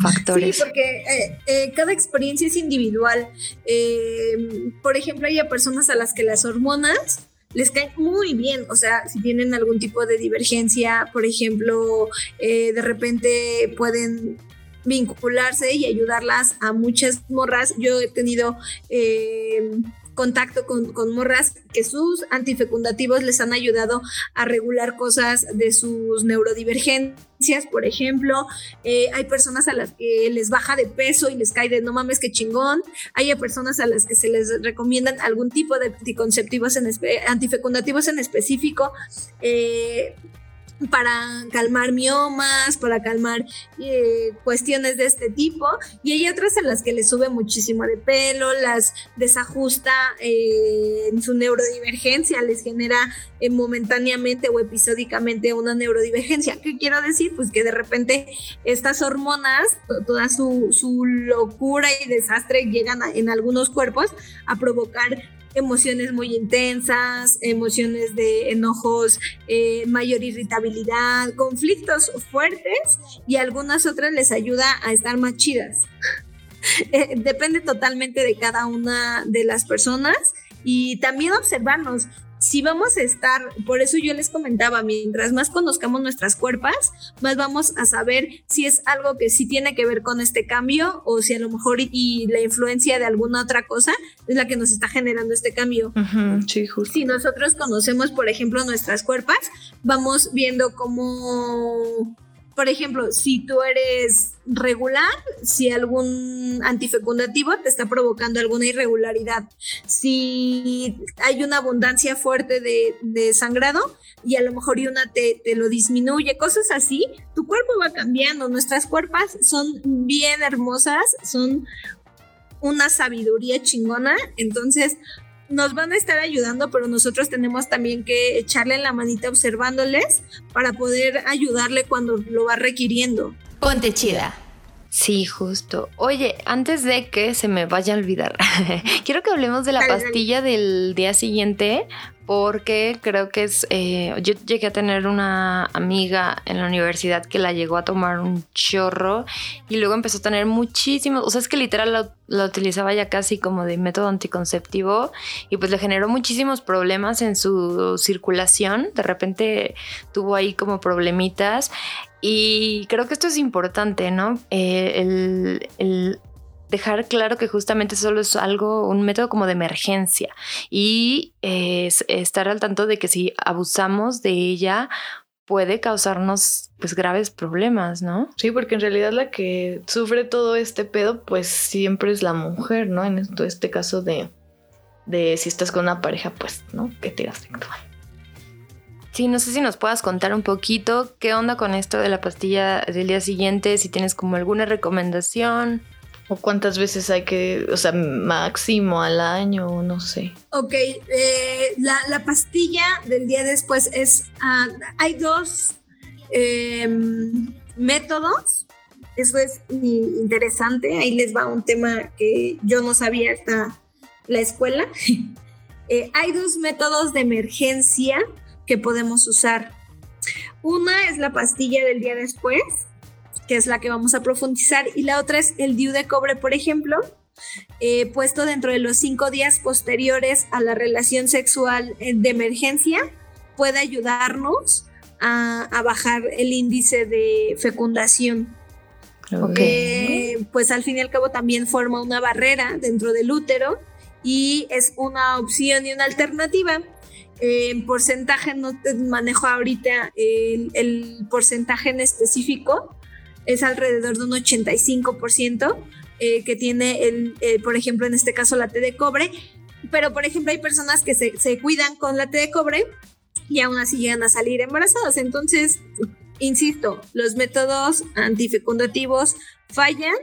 A: factores.
D: Sí, porque eh, eh, cada experiencia es individual. Eh, por ejemplo, hay a personas a las que las hormonas les caen muy bien, o sea, si tienen algún tipo de divergencia, por ejemplo, eh, de repente pueden vincularse y ayudarlas a muchas morras. Yo he tenido eh, contacto con, con morras que sus antifecundativos les han ayudado a regular cosas de sus neurodivergencias, por ejemplo. Eh, hay personas a las que les baja de peso y les cae de no mames, qué chingón. Hay personas a las que se les recomiendan algún tipo de anticonceptivos en antifecundativos en específico. eh, para calmar miomas, para calmar eh, cuestiones de este tipo. Y hay otras en las que les sube muchísimo de pelo, las desajusta eh, en su neurodivergencia, les genera eh, momentáneamente o episódicamente una neurodivergencia. ¿Qué quiero decir? Pues que de repente estas hormonas, to- toda su, su locura y desastre llegan en algunos cuerpos a provocar emociones muy intensas, emociones de enojos, eh, mayor irritabilidad, conflictos fuertes y algunas otras les ayuda a estar más chidas. Eh, depende totalmente de cada una de las personas y también observarnos. Si vamos a estar, por eso yo les comentaba, mientras más conozcamos nuestras cuerpas, más vamos a saber si es algo que sí tiene que ver con este cambio o si a lo mejor y, y la influencia de alguna otra cosa es la que nos está generando este cambio
B: Ujú, Sí, justo.
D: si nosotros conocemos, por ejemplo, nuestras cuerpas, vamos viendo cómo, por ejemplo, si tú eres regular, si algún antifecundativo te está provocando alguna irregularidad, si hay una abundancia fuerte de, sangrado y a lo mejor una te, te lo disminuye, cosas así, tu cuerpo va cambiando, nuestras cuerpas son bien hermosas, son una sabiduría chingona. Entonces, nos van a estar ayudando, pero nosotros tenemos también que echarle en la manita observándoles para poder ayudarle cuando lo va requiriendo.
A: Ponte chida. Sí, justo. Oye, antes de que se me vaya a olvidar, quiero que hablemos de la pastilla del día siguiente, porque creo que es, eh, yo llegué a tener una amiga en la universidad que la llegó a tomar un chorro y luego empezó a tener muchísimos, o sea, es que literal la, utilizaba ya casi como de método anticonceptivo y pues le generó muchísimos problemas en su circulación, de repente tuvo ahí como problemitas y creo que esto es importante, ¿no? Eh, el, el dejar claro que justamente solo es algo, un método como de emergencia y estar al tanto de que si abusamos de ella puede causarnos pues graves problemas, ¿no?
B: Sí, porque en realidad la que sufre todo este pedo pues siempre es la mujer, ¿no? En este caso de, de si estás con una pareja pues, ¿no? Que te sexual.
A: Sí, no sé si nos puedas contar un poquito qué onda con esto de la pastilla del día siguiente, si tienes como alguna recomendación.
B: ¿O cuántas veces hay que, o sea, máximo al año, no sé?
D: Ok, eh, la, pastilla del día después es, ah, hay dos em, métodos, eso es interesante, ahí les va un tema que yo no sabía hasta la escuela. Eh, hay dos métodos de emergencia que podemos usar. Una es la pastilla del día después, que es la que vamos a profundizar, y la otra es el DIU de cobre, por ejemplo, eh, puesto dentro de los cinco días posteriores a la relación sexual eh, de emergencia, puede ayudarnos a, bajar el índice de fecundación. Eh, pues al fin y al cabo también forma una barrera dentro del útero y es una opción y una alternativa. En porcentaje no te manejo ahorita el porcentaje en específico, es alrededor de un 85% eh, que tiene, el, eh, por ejemplo, en este caso la T de cobre. Pero, por ejemplo, hay personas que se, se cuidan con la T de cobre y aún así llegan a salir embarazadas. Entonces, insisto, los métodos antifecundativos fallan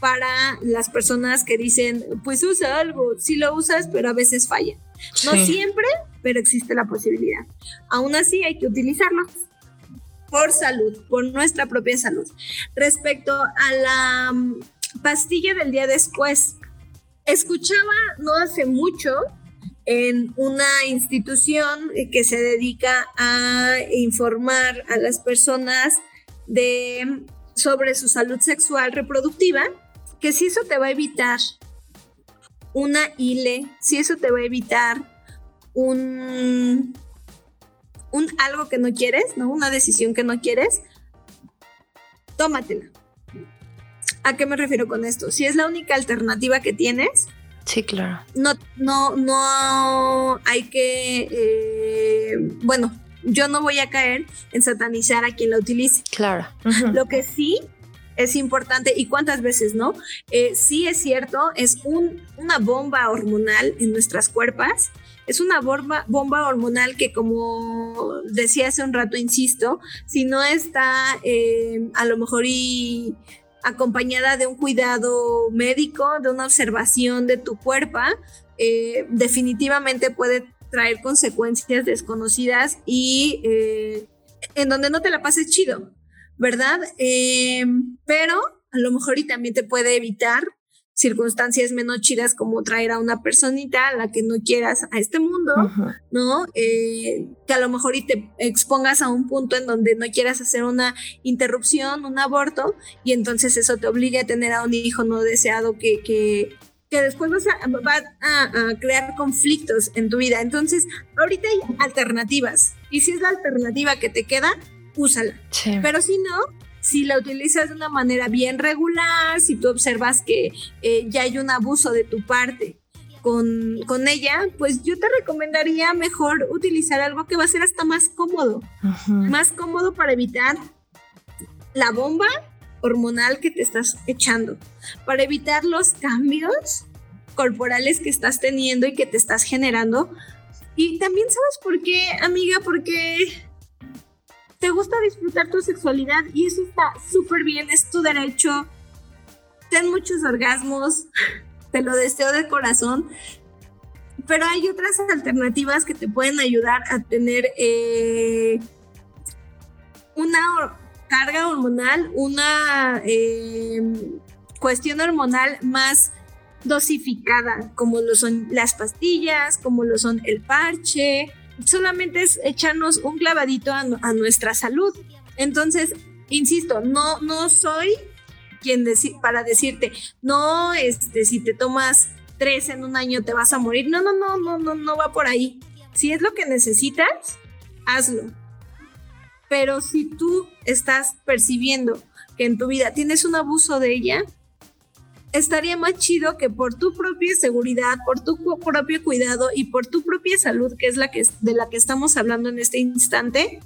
D: para las personas que dicen, pues usa algo, sí lo usas, pero a veces falla. No siempre, pero existe la posibilidad. Aún así hay que utilizarlo por salud, por nuestra propia salud. Respecto a la mm, pastilla del día después, escuchaba no hace mucho en una institución que se dedica a informar a las personas de sobre su salud sexual reproductiva, que si eso te va a evitar una ILE, si eso te va a evitar un un algo que no quieres, ¿no? Una decisión que no quieres, tómatela. ¿A qué me refiero con esto? Si es la única alternativa que tienes,
A: Sí, claro.
D: No, no, no hay que, eh, bueno, yo no voy a caer en satanizar a quien la utilice.
A: Claro.
D: Lo que sí es importante, y cuántas veces no, eh, sí es cierto, es un, una bomba hormonal en nuestras cuerpos es una bomba, hormonal que como decía hace un rato, insisto, si no está eh, a lo mejor y acompañada de un cuidado médico, de una observación de tu cuerpo, eh, definitivamente puede traer consecuencias desconocidas y en donde no te la pases chido, ¿verdad? pero a lo mejor y también te puede evitar circunstancias menos chidas como traer a una personita a la que no quieras a este mundo, ¿no? Eh, que a lo mejor y te expongas a un punto en donde no quieras hacer una interrupción, un aborto, y entonces eso te obligue a tener a un hijo no deseado que, que, que después vas a, va a, crear conflictos en tu vida. Entonces, ahorita hay alternativas, y si es la alternativa que te queda, úsala. Pero si no, si la utilizas de una manera bien regular, si tú observas que eh, ya hay un abuso de tu parte con, con, ella, pues yo te recomendaría mejor utilizar algo que va a ser hasta más cómodo, más cómodo para evitar la bomba hormonal que te estás echando, para evitar los cambios corporales que estás teniendo y que te estás generando. Y también sabes por qué, amiga, porque te gusta disfrutar tu sexualidad y eso está súper bien, es tu derecho. ten muchos orgasmos, te lo deseo de corazón, pero hay otras alternativas que te pueden ayudar a tener eh, una carga hormonal, una eh, cuestión hormonal más dosificada, como lo son las pastillas, como lo son el parche. Solamente es echarnos un clavadito a, nuestra salud. Entonces, insisto, no, no soy quien para decirte, no, este, si te tomas tres en un año te vas a morir. No, no, no, no, no, no va por ahí. Si es lo que necesitas, hazlo. Pero si tú estás percibiendo que en tu vida tienes un abuso de ella, estaría más chido que por tu propia seguridad, por tu propio cuidado y por tu propia salud, que es la que de la que estamos hablando en este instante,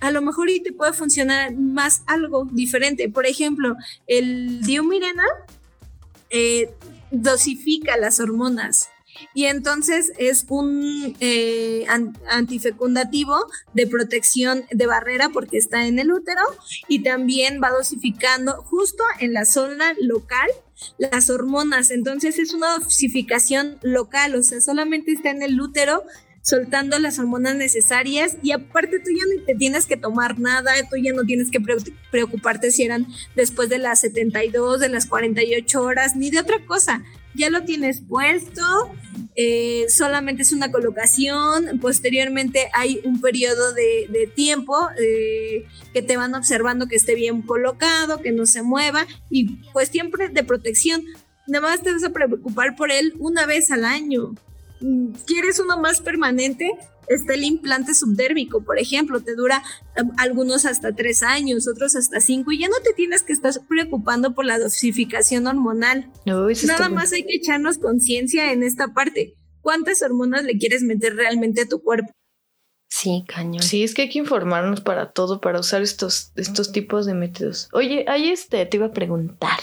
D: a lo mejor y te puede funcionar más algo diferente. Por ejemplo, el Diomirena eh, dosifica las hormonas y entonces es un eh, antifecundativo de protección de barrera porque está en el útero y también va dosificando justo en la zona local las hormonas. Entonces es una dosificación local, o sea, solamente está en el útero soltando las hormonas necesarias y aparte tú ya no te tienes que tomar nada, tú ya no tienes que preocuparte si eran después de las 72, de las 48 horas, ni de otra cosa ya lo tienes puesto, eh, solamente es una colocación, posteriormente hay un periodo de, tiempo eh, que te van observando que esté bien colocado, que no se mueva y pues siempre de protección. Nada más te vas a preocupar por él una vez al año. Mm, ¿Quieres uno más permanente? Está el implante subdérmico, por ejemplo, te dura algunos hasta tres años, otros hasta cinco, y ya no te tienes que estar preocupando por la dosificación hormonal. Nada más hay que echarnos conciencia en esta parte. ¿Cuántas hormonas le quieres meter realmente a tu cuerpo?
A: Sí, cañón.
B: Sí, es que hay que informarnos para todo, para usar estos, estos tipos de métodos. Oye, ahí este, te iba a preguntar.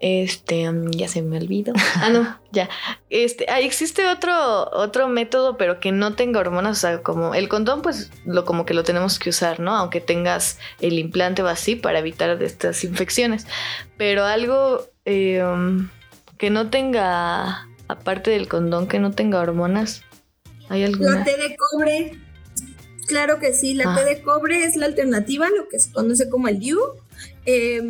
B: Este, mm, ya se me olvidó. Ah, no, ya. Este, ah, existe otro, otro método, pero que no tenga hormonas. O sea, como el condón, pues lo como que lo tenemos que usar, ¿no? Aunque tengas el implante o así para evitar estas infecciones. Pero algo eh, um, que no tenga, aparte del condón, que no tenga hormonas. ¿Hay alguna?
D: La T de cobre. Claro que sí, la ah. T de cobre es la alternativa, lo que se conoce como el DIU. Eh,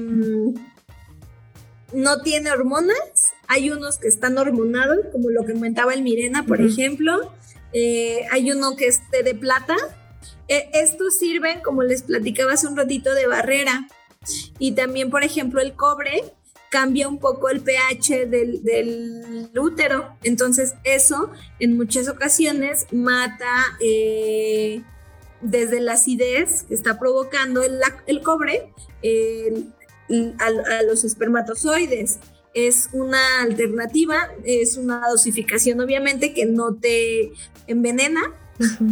D: no tiene hormonas. Hay unos que están hormonados, como lo que comentaba el Mirena, por ejemplo. Eh, hay uno que es de plata. E, estos sirven, como les platicaba hace un ratito, de barrera. Y también, por ejemplo, el cobre cambia un poco el pH del, útero. Entonces, eso en muchas ocasiones mata eh, desde la acidez que está provocando el, el cobre, a, los espermatozoides. Es una alternativa, es una dosificación obviamente que no te envenena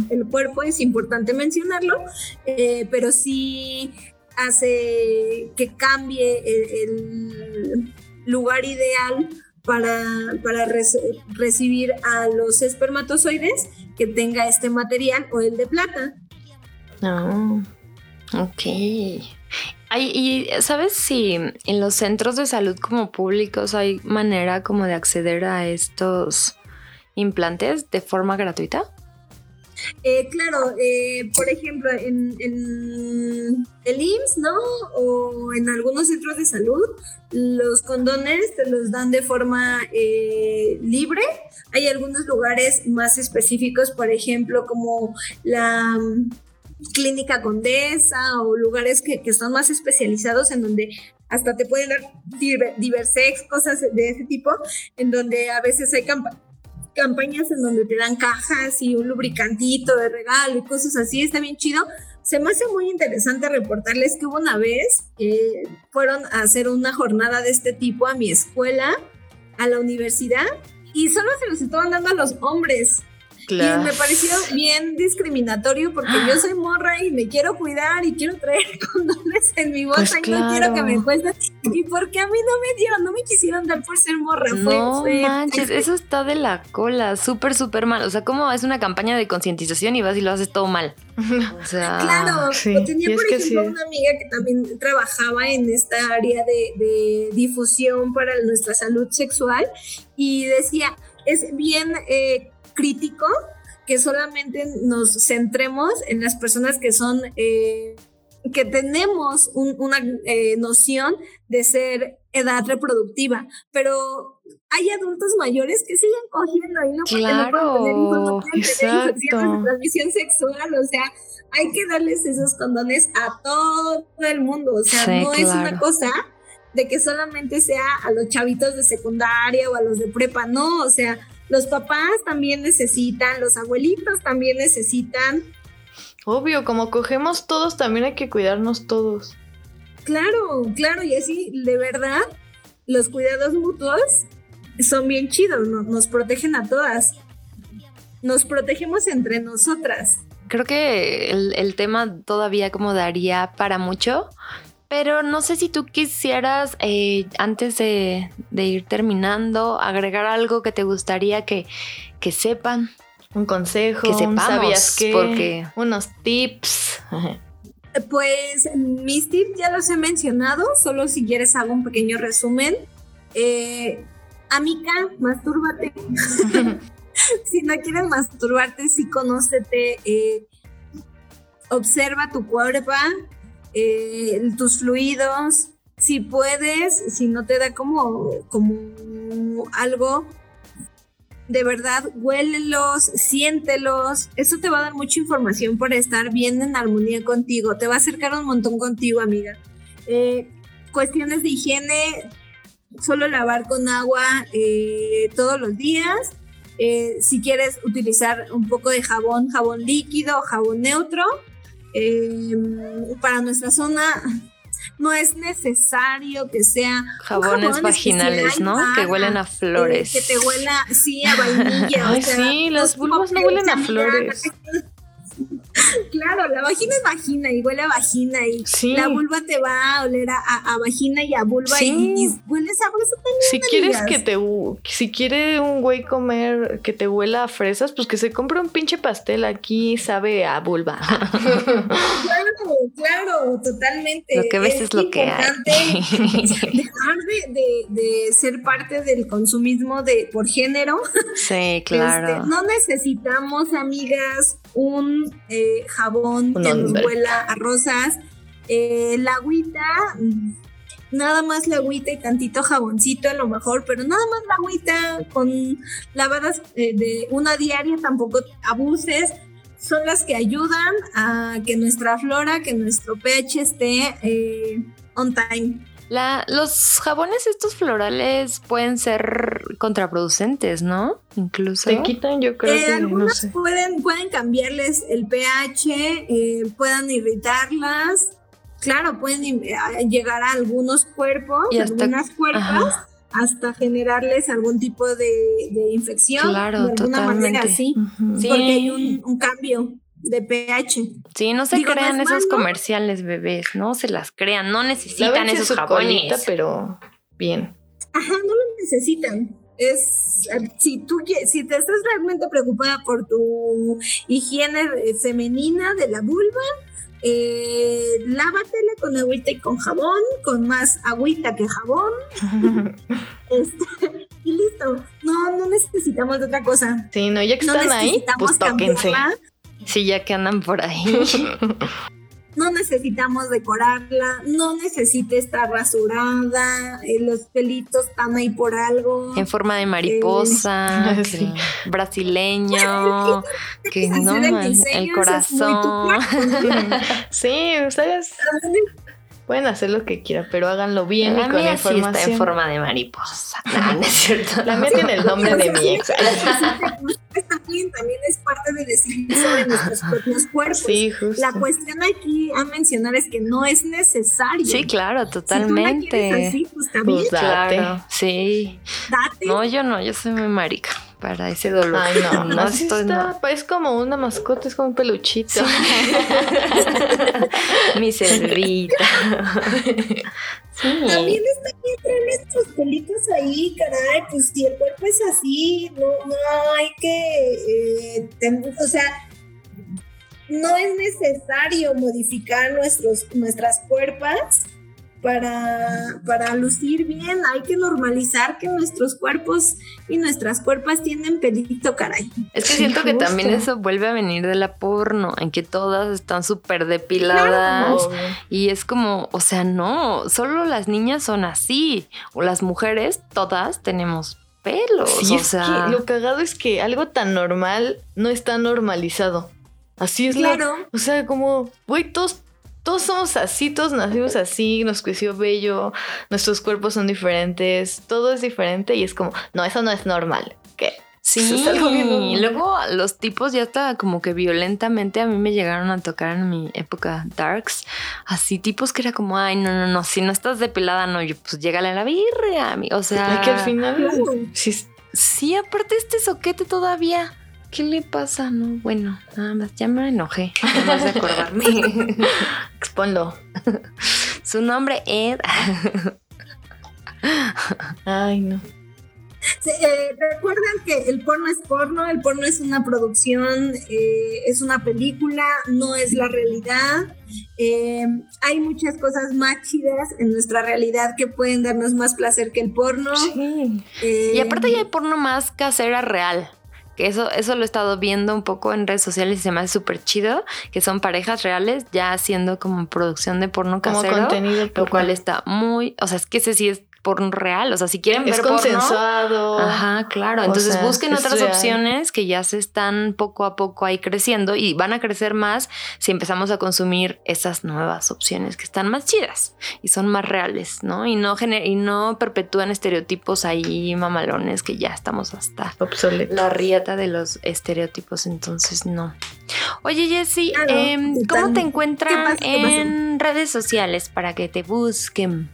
D: el cuerpo, es importante mencionarlo, eh, pero sí hace que cambie el, lugar ideal para, para recibir a los espermatozoides que tenga este material o el de plata.
A: Ah, ok. ¿Y sabes si en los centros de salud como públicos hay manera como de acceder a estos implantes de forma gratuita?
D: Eh, claro, eh, por ejemplo, en, el IMSS, ¿no? O en algunos centros de salud, los condones te los dan de forma eh, libre. Hay algunos lugares más específicos, por ejemplo, como la Clínica Condesa o lugares que, que están más especializados en donde hasta te pueden dar diversex, cosas de ese tipo, en donde a veces hay campañas en donde te dan cajas y un lubricantito de regalo y cosas así, está bien chido. Se me hace muy interesante reportarles que hubo una vez que fueron a hacer una jornada de este tipo a mi escuela, a la universidad, y solo se los estaban dando a los hombres.
B: Claro.
D: Y me pareció bien discriminatorio porque yo soy morra y me quiero cuidar y quiero traer condones en mi bolsa
B: Pues
D: y no quiero que me cuesten. ¿Y porque a mí no me dieron? No me quisieron dar por ser morra. Fue-
A: No
D: fue-
A: manches, eso está de la cola, súper, súper mal. O sea, como es una campaña de concientización y vas y lo haces todo mal. O sea,
D: Claro,
B: sí,
D: o tenía por ejemplo
B: sí.
D: una amiga que también trabajaba en esta área de, de difusión para nuestra salud sexual y decía, es bien eh, crítico que solamente nos centremos en las personas que son, eh, que tenemos un- una eh, noción de ser edad reproductiva, pero hay adultos mayores que siguen cogiendo y no porque no pueden tener hijos, no pueden tener transmisión sexual, o sea, hay que darles esos condones a todo el mundo, o sea,
A: Sí,
D: no es una
A: claro.
D: cosa de que solamente sea a los chavitos de secundaria o a los de prepa, no, o sea, los papás también necesitan, los abuelitos también necesitan,
B: Obvio, como cogemos todos, también hay que cuidarnos todos.
D: claro, claro, y así, de verdad, los cuidados mutuos son bien chidos, no- nos protegen a todas, nos protegemos entre nosotras.
A: creo que el, el tema todavía como daría para mucho. Pero no sé si tú quisieras, eh, antes de, de ir terminando, agregar algo que te gustaría que, que sepan.
B: Un consejo,
A: Que
B: un
A: sepamos,
B: sabías qué,
A: porque-
B: unos tips.
D: Pues mis tips ya los he mencionado, solo si quieres hago un pequeño resumen. Eh, amiga, mastúrbate. si no quieres masturbarte, sí conócete, eh, observa tu cuerpo, eh, tus fluidos, si puedes, si no te da como, como algo, de verdad, huélelos, siéntelos. Eso te va a dar mucha información para estar bien en armonía contigo. Te va a acercar un montón contigo, amiga. Eh, cuestiones de higiene, solo lavar con agua eh, todos los días. Si quieres utilizar un poco de jabón, jabón líquido, jabón neutro. Eh, para nuestra zona no es necesario que sea
A: Jabones
D: jabón
A: vaginales,
D: especial,
A: ¿no? Que huelen a flores.
D: Eh, que te huela, sí, a vainilla.
B: Ay,
D: o sea,
B: sí, las
D: los
B: vulvas no huelen a flores.
D: Claro, la vagina es vagina y huele a vagina y
B: Sí.
D: la vulva te va a oler a, a- a vagina y a vulva
A: Sí.
D: y, y huele sabroso también.
B: Si quieres que te si quiere un güey comer que te huela a fresas, pues que se compre un pinche pastel aquí sabe a vulva.
D: Claro, claro, totalmente.
A: Lo que ves es lo que hay.
D: Dejar de, de- de ser parte del consumismo de por género.
A: Sí, claro.
D: Este, no necesitamos, amigas, un eh, jabón
B: Un
D: que nos huela a rosas. Eh, la agüita, nada más la agüita y tantito jaboncito a lo mejor, pero nada más la agüita con lavadas eh, de una diaria, tampoco abuses. Son las que ayudan a que nuestra flora, que nuestro pH esté eh, on time.
A: La, los jabones estos florales pueden ser contraproducentes, ¿no? Incluso.
B: Te quitan, yo creo
D: Eh,
B: que no
D: algunas
B: sé.
D: pueden, pueden cambiarles el pH, eh, puedan irritarlas. Claro, pueden eh, llegar a algunos cuerpos,
A: Y hasta-
D: algunas cuerpos,
A: Ajá.
D: Hasta generarles algún tipo de, de infección.
A: Claro,
D: de alguna manera,
A: totalmente.
B: Ujú.
A: Sí.
D: Porque hay un, un cambio de pH.
A: Sí, no se
D: Digo,
A: crean
D: es
A: esos comerciales, bebés. No se las crean. No necesitan esos jabones.
B: colita, pero bien.
D: Ajá, no lo necesitan. Es eh, si tú si te estás realmente preocupada por tu higiene eh, femenina de la vulva, eh, lávatela con agüita y con jabón, con más agüita que jabón, este, y listo. No, no necesitamos de otra cosa.
B: Sí, no, ya que
D: No
B: están ahí, pues tóquense.
A: Sí, ya que andan por ahí.
D: no necesitamos decorarla, no necesita estar rasurada, eh, los pelitos están ahí por algo.
A: en forma de mariposa,
B: Eh, sí.
A: brasileño, que no,
D: el
A: corazón.
B: Sí, ustedes pueden hacer lo que quieran, pero háganlo bien y
A: La
B: con
A: mía sí está
B: información.
A: en forma de mariposa. No, no es cierto.
B: La mía tiene el nombre de mi ex.
D: también, también es parte de decidir sobre nuestros propios cuerpos.
B: Sí, justo.
D: La cuestión aquí a mencionar es que no es necesario.
A: Sí, claro,
D: Si tú la quieres
A: totalmente.
D: así, pues bien,
B: Pues date.
A: Claro, sí.
D: date.
A: No, yo no, yo soy muy marica. Para ese dolor.
B: Ay, no, no, así
A: estoy-
B: está. Es como una mascota, es como un peluchito.
A: no. Mi cervita. Sí.
D: También está bien traer nuestros pelitos ahí, caray, pues si el cuerpo es así, no, no hay que, eh, ten- o sea, no es necesario modificar nuestros, nuestras cuerpas para, para lucir bien, hay que normalizar que nuestros cuerpos y nuestras cuerpas tienen pelito, caray.
A: Es que
B: Sí,
A: siento que
B: justo.
A: también eso vuelve a venir de la porno, en que todas están súper depiladas. Y es como, o sea, no, solo las niñas son así. O las mujeres, todas tenemos pelos.
B: Sí,
A: o sea,
B: que lo cagado es que algo tan normal no está normalizado. Así es la-
D: Claro.
B: O sea, como, güey, todos, todos somos así, todos nacimos así, nos creció bello, nuestros cuerpos son diferentes, todo es diferente y es como, no, eso no es normal. ¿Qué?
A: Sí,
B: Eso es algo bien
A: y
B: normal.
A: luego los tipos ya hasta como que violentamente a mí me llegaron a tocar en mi época darks, así tipos que era como, ay, no, no, no, si no estás depilada, no, yo pues llégale a la birria, o sea,
B: que al final, sí,
A: sí, aparte este soquete todavía, ¿qué le pasa? No, bueno, nada más, ya me enojé, nada más de acordarme.
B: exponlo.
A: Su nombre es...
B: Ay, no.
D: Se- eh, Recuerden que el porno es porno, el porno es una producción, eh, es una película, no es la realidad. Eh, hay muchas cosas más chidas en nuestra realidad que pueden darnos más placer que el porno.
B: Sí.
A: Y aparte ya hay porno más casera real. Que eso, eso lo he estado viendo un poco en redes sociales y se me hace súper chido. Que son parejas reales ya haciendo como producción de porno
B: Como
A: casero.
B: contenido.
A: Lo cual está muy... O sea, es que ese sí es porno real. O sea, si quieren
B: es
A: ver porno...
B: consensuado.
A: Ajá, claro. Entonces
B: sea,
A: busquen
B: es
A: otras
B: real.
A: opciones que ya se están poco a poco ahí creciendo y van a crecer más si empezamos a consumir esas nuevas opciones que están más chidas y son más reales, ¿no? Y no, y no perpetúan estereotipos ahí mamalones que ya estamos hasta
B: Obsoleto.
A: la rieta de los estereotipos, entonces no. Oye, Jessy,
D: Claro,
A: em, ¿cómo te encuentran
D: ¿Qué pasa? ¿Qué pasó?
A: en redes sociales para que te busquen?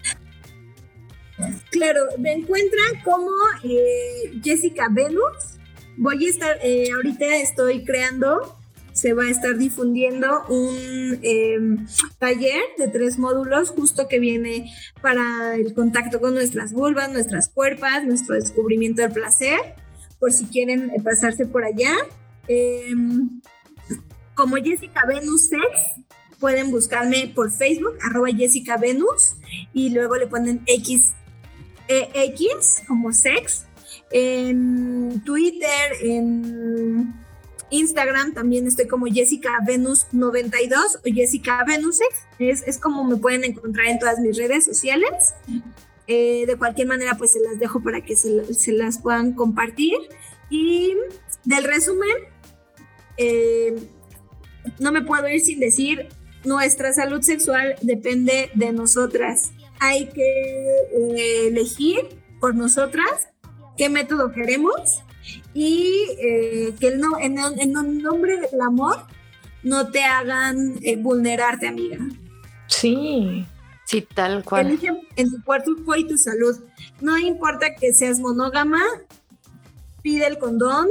D: Claro, me encuentran como eh, Jessica Venus. Voy a estar, eh, ahorita estoy creando, se va a estar difundiendo un eh, taller de tres módulos justo que viene para el contacto con nuestras vulvas, nuestras cuerpas, nuestro descubrimiento del placer, por si quieren eh, pasarse por allá. Eh, como Jessica Venus Sex, pueden buscarme por Facebook, arroba Jessica Venus, y luego le ponen X eh, X como sex, en Twitter, en Instagram también estoy como Jessica Venus 92 o Jessica Venus. Es, es como me pueden encontrar en todas mis redes sociales. Eh, de cualquier manera, pues se las dejo para que se, se las puedan compartir. Y del resumen, eh, no me puedo ir sin decir, nuestra salud sexual depende de nosotras. Hay que eh, elegir por nosotras qué método queremos y eh, que el no, en, en el nombre del amor no te hagan eh, vulnerarte, amiga.
B: Sí.
A: Sí, tal cual.
D: Elige en tu cuerpo y tu salud. No importa que seas monógama, pide el condón.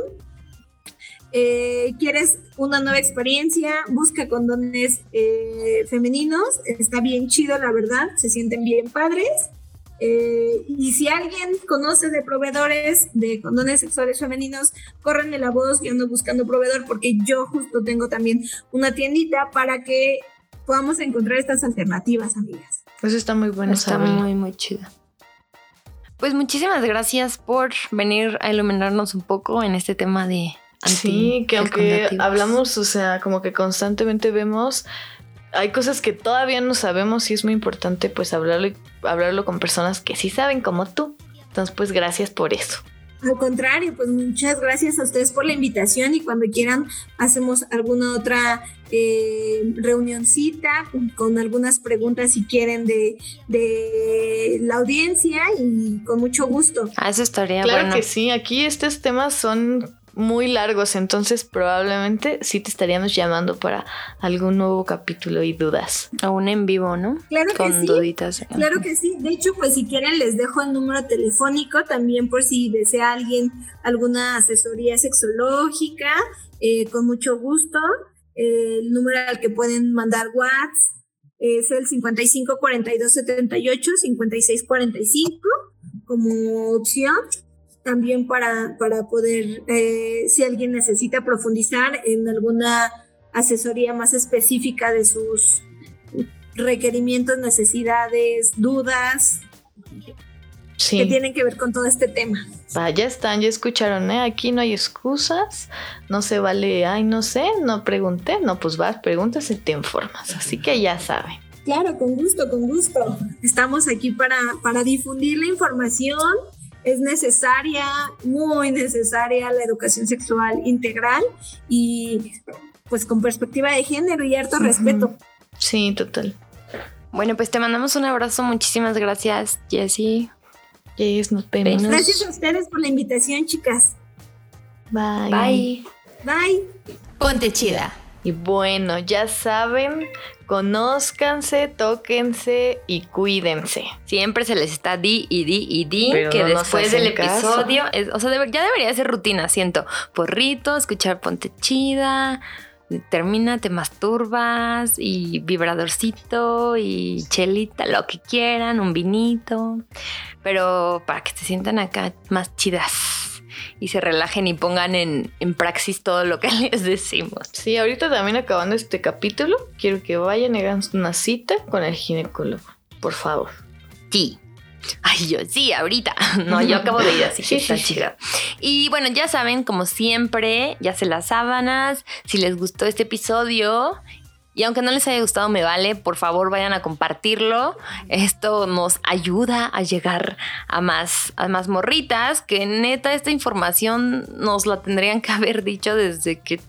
D: Eh, ¿Quieres una nueva experiencia? Busca condones eh, femeninos. Está bien chido, la verdad. Se sienten bien padres. Eh, y si alguien conoce de proveedores de condones sexuales femeninos, córrenme la voz. Yo ando buscando proveedor porque yo justo tengo también una tiendita para que podamos encontrar estas alternativas, amigas.
B: Eso está muy bueno
A: Está
B: saberlo.
A: muy, muy chido. Pues muchísimas gracias por venir a iluminarnos un poco en este tema de
B: Sí, que aunque hablamos, o sea, como que constantemente vemos, hay cosas que todavía no sabemos y es muy importante pues hablarlo, y- hablarlo con personas que sí saben como tú. Entonces, pues gracias por eso.
D: Al contrario, pues muchas gracias a ustedes por la invitación y cuando quieran hacemos alguna otra eh, reunioncita con, con algunas preguntas si quieren de, de la audiencia y con mucho gusto.
A: Ah, eso estaría
B: Claro
A: bueno.
B: que sí, aquí estos temas son muy largos, entonces probablemente sí te estaríamos llamando para algún nuevo capítulo y dudas.
A: Aún en vivo, ¿no?
D: Claro que
A: Con
D: sí.
A: duditas.
D: Claro que sí. De hecho, pues si quieren les dejo el número telefónico también por si desea alguien alguna asesoría sexológica, eh, con mucho gusto. Eh, el número al que pueden mandar WhatsApp es el 55 42 78 56 45 como opción. También para, para poder, eh, si alguien necesita profundizar en alguna asesoría más específica de sus requerimientos, necesidades, dudas que tienen que ver con todo este tema.
B: va, ya están, ya escucharon, ¿eh? Aquí no hay excusas, no se vale, ay, no sé, no pregunté, no, pues vas, preguntas y te informas, así que ya saben.
D: Claro, con gusto, con gusto. Estamos aquí para, para difundir la información. Es necesaria, muy necesaria la educación sexual integral y pues con perspectiva de género y harto respeto.
B: Sí, total.
A: Bueno, pues te mandamos un abrazo. Muchísimas gracias, Jessie.
B: Yes, nos vemos.
D: Gracias a ustedes por la invitación, chicas.
B: Bye.
A: Bye.
D: Bye.
E: Ponte chida.
B: Y bueno, ya saben, conózcanse, tóquense y cuídense.
A: Siempre se les está di y di y di
B: Pero
A: que
B: no
A: después del episodio, es- o sea, debe- ya debería ser rutina, siento. Porrito, escuchar ponte chida, termina, te masturbas y vibradorcito y chelita, lo que quieran, un vinito, pero para que se sientan acá más chidas y se relajen y pongan en, en praxis todo lo que les decimos.
B: Sí, ahorita también acabando este capítulo, quiero que vayan y hagan una cita con el ginecólogo, por favor.
A: Sí. Ay, yo sí, ahorita. No, yo acabo de ir, así que está chido. Y bueno, ya saben, como siempre, ya se las sábanas. Si les gustó este episodio. Y aunque no les haya gustado, me vale, por favor vayan a compartirlo. Esto nos ayuda a llegar a más, a más morritas, que neta esta información nos la tendrían que haber dicho desde que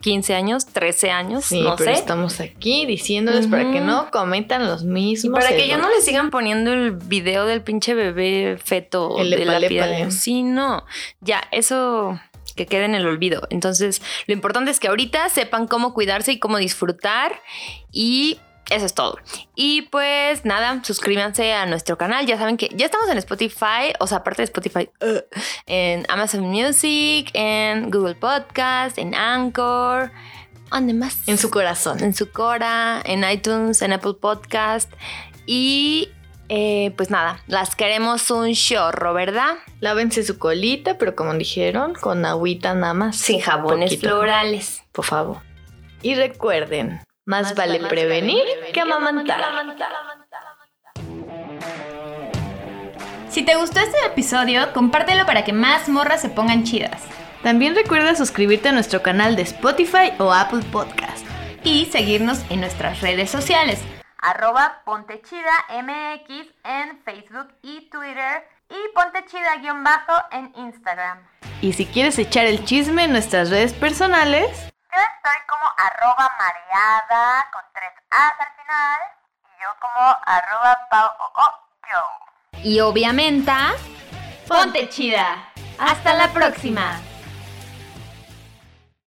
A: 15 años, 13 años,
B: Sí,
A: no
B: pero
A: sé.
B: estamos aquí diciéndoles para que no cometan los
A: Y
B: mismos.
A: para que ya no le sigan poniendo el video del pinche bebé feto
B: El
A: de la piel. Sí, no. Ya, eso que quede en el olvido. Entonces, lo importante es que ahorita sepan cómo cuidarse y cómo disfrutar. Y eso es todo. Y pues nada, suscríbanse a nuestro canal. Ya saben que ya estamos en Spotify, o sea, aparte de Spotify, uh, en Amazon Music, en Google Podcast, en Anchor. ¿Dónde más?
B: En su corazón.
A: en su Cora, en iTunes, en Apple Podcast. Y eh, pues nada, las queremos un chorro, ¿verdad?
B: Lávense su colita, pero como dijeron, con agüita nada más.
A: Sin jabones
B: Poquito,
A: florales.
B: Por favor. Y recuerden, más, vale prevenir que amamantar.
E: Si te gustó este episodio, compártelo para que más morras se pongan chidas.
B: También recuerda suscribirte a nuestro canal de Spotify o Apple Podcast.
E: Y seguirnos en nuestras redes sociales.
C: Arroba Pontechida MX en Facebook y Twitter y Pontechida-bajo en Instagram.
B: Y si quieres echar el chisme en nuestras redes personales,
C: Yo estoy como arroba mareada con tres A's al final y yo como arroba pau o o yo.
E: Y obviamente, ponte chida. Hasta la próxima.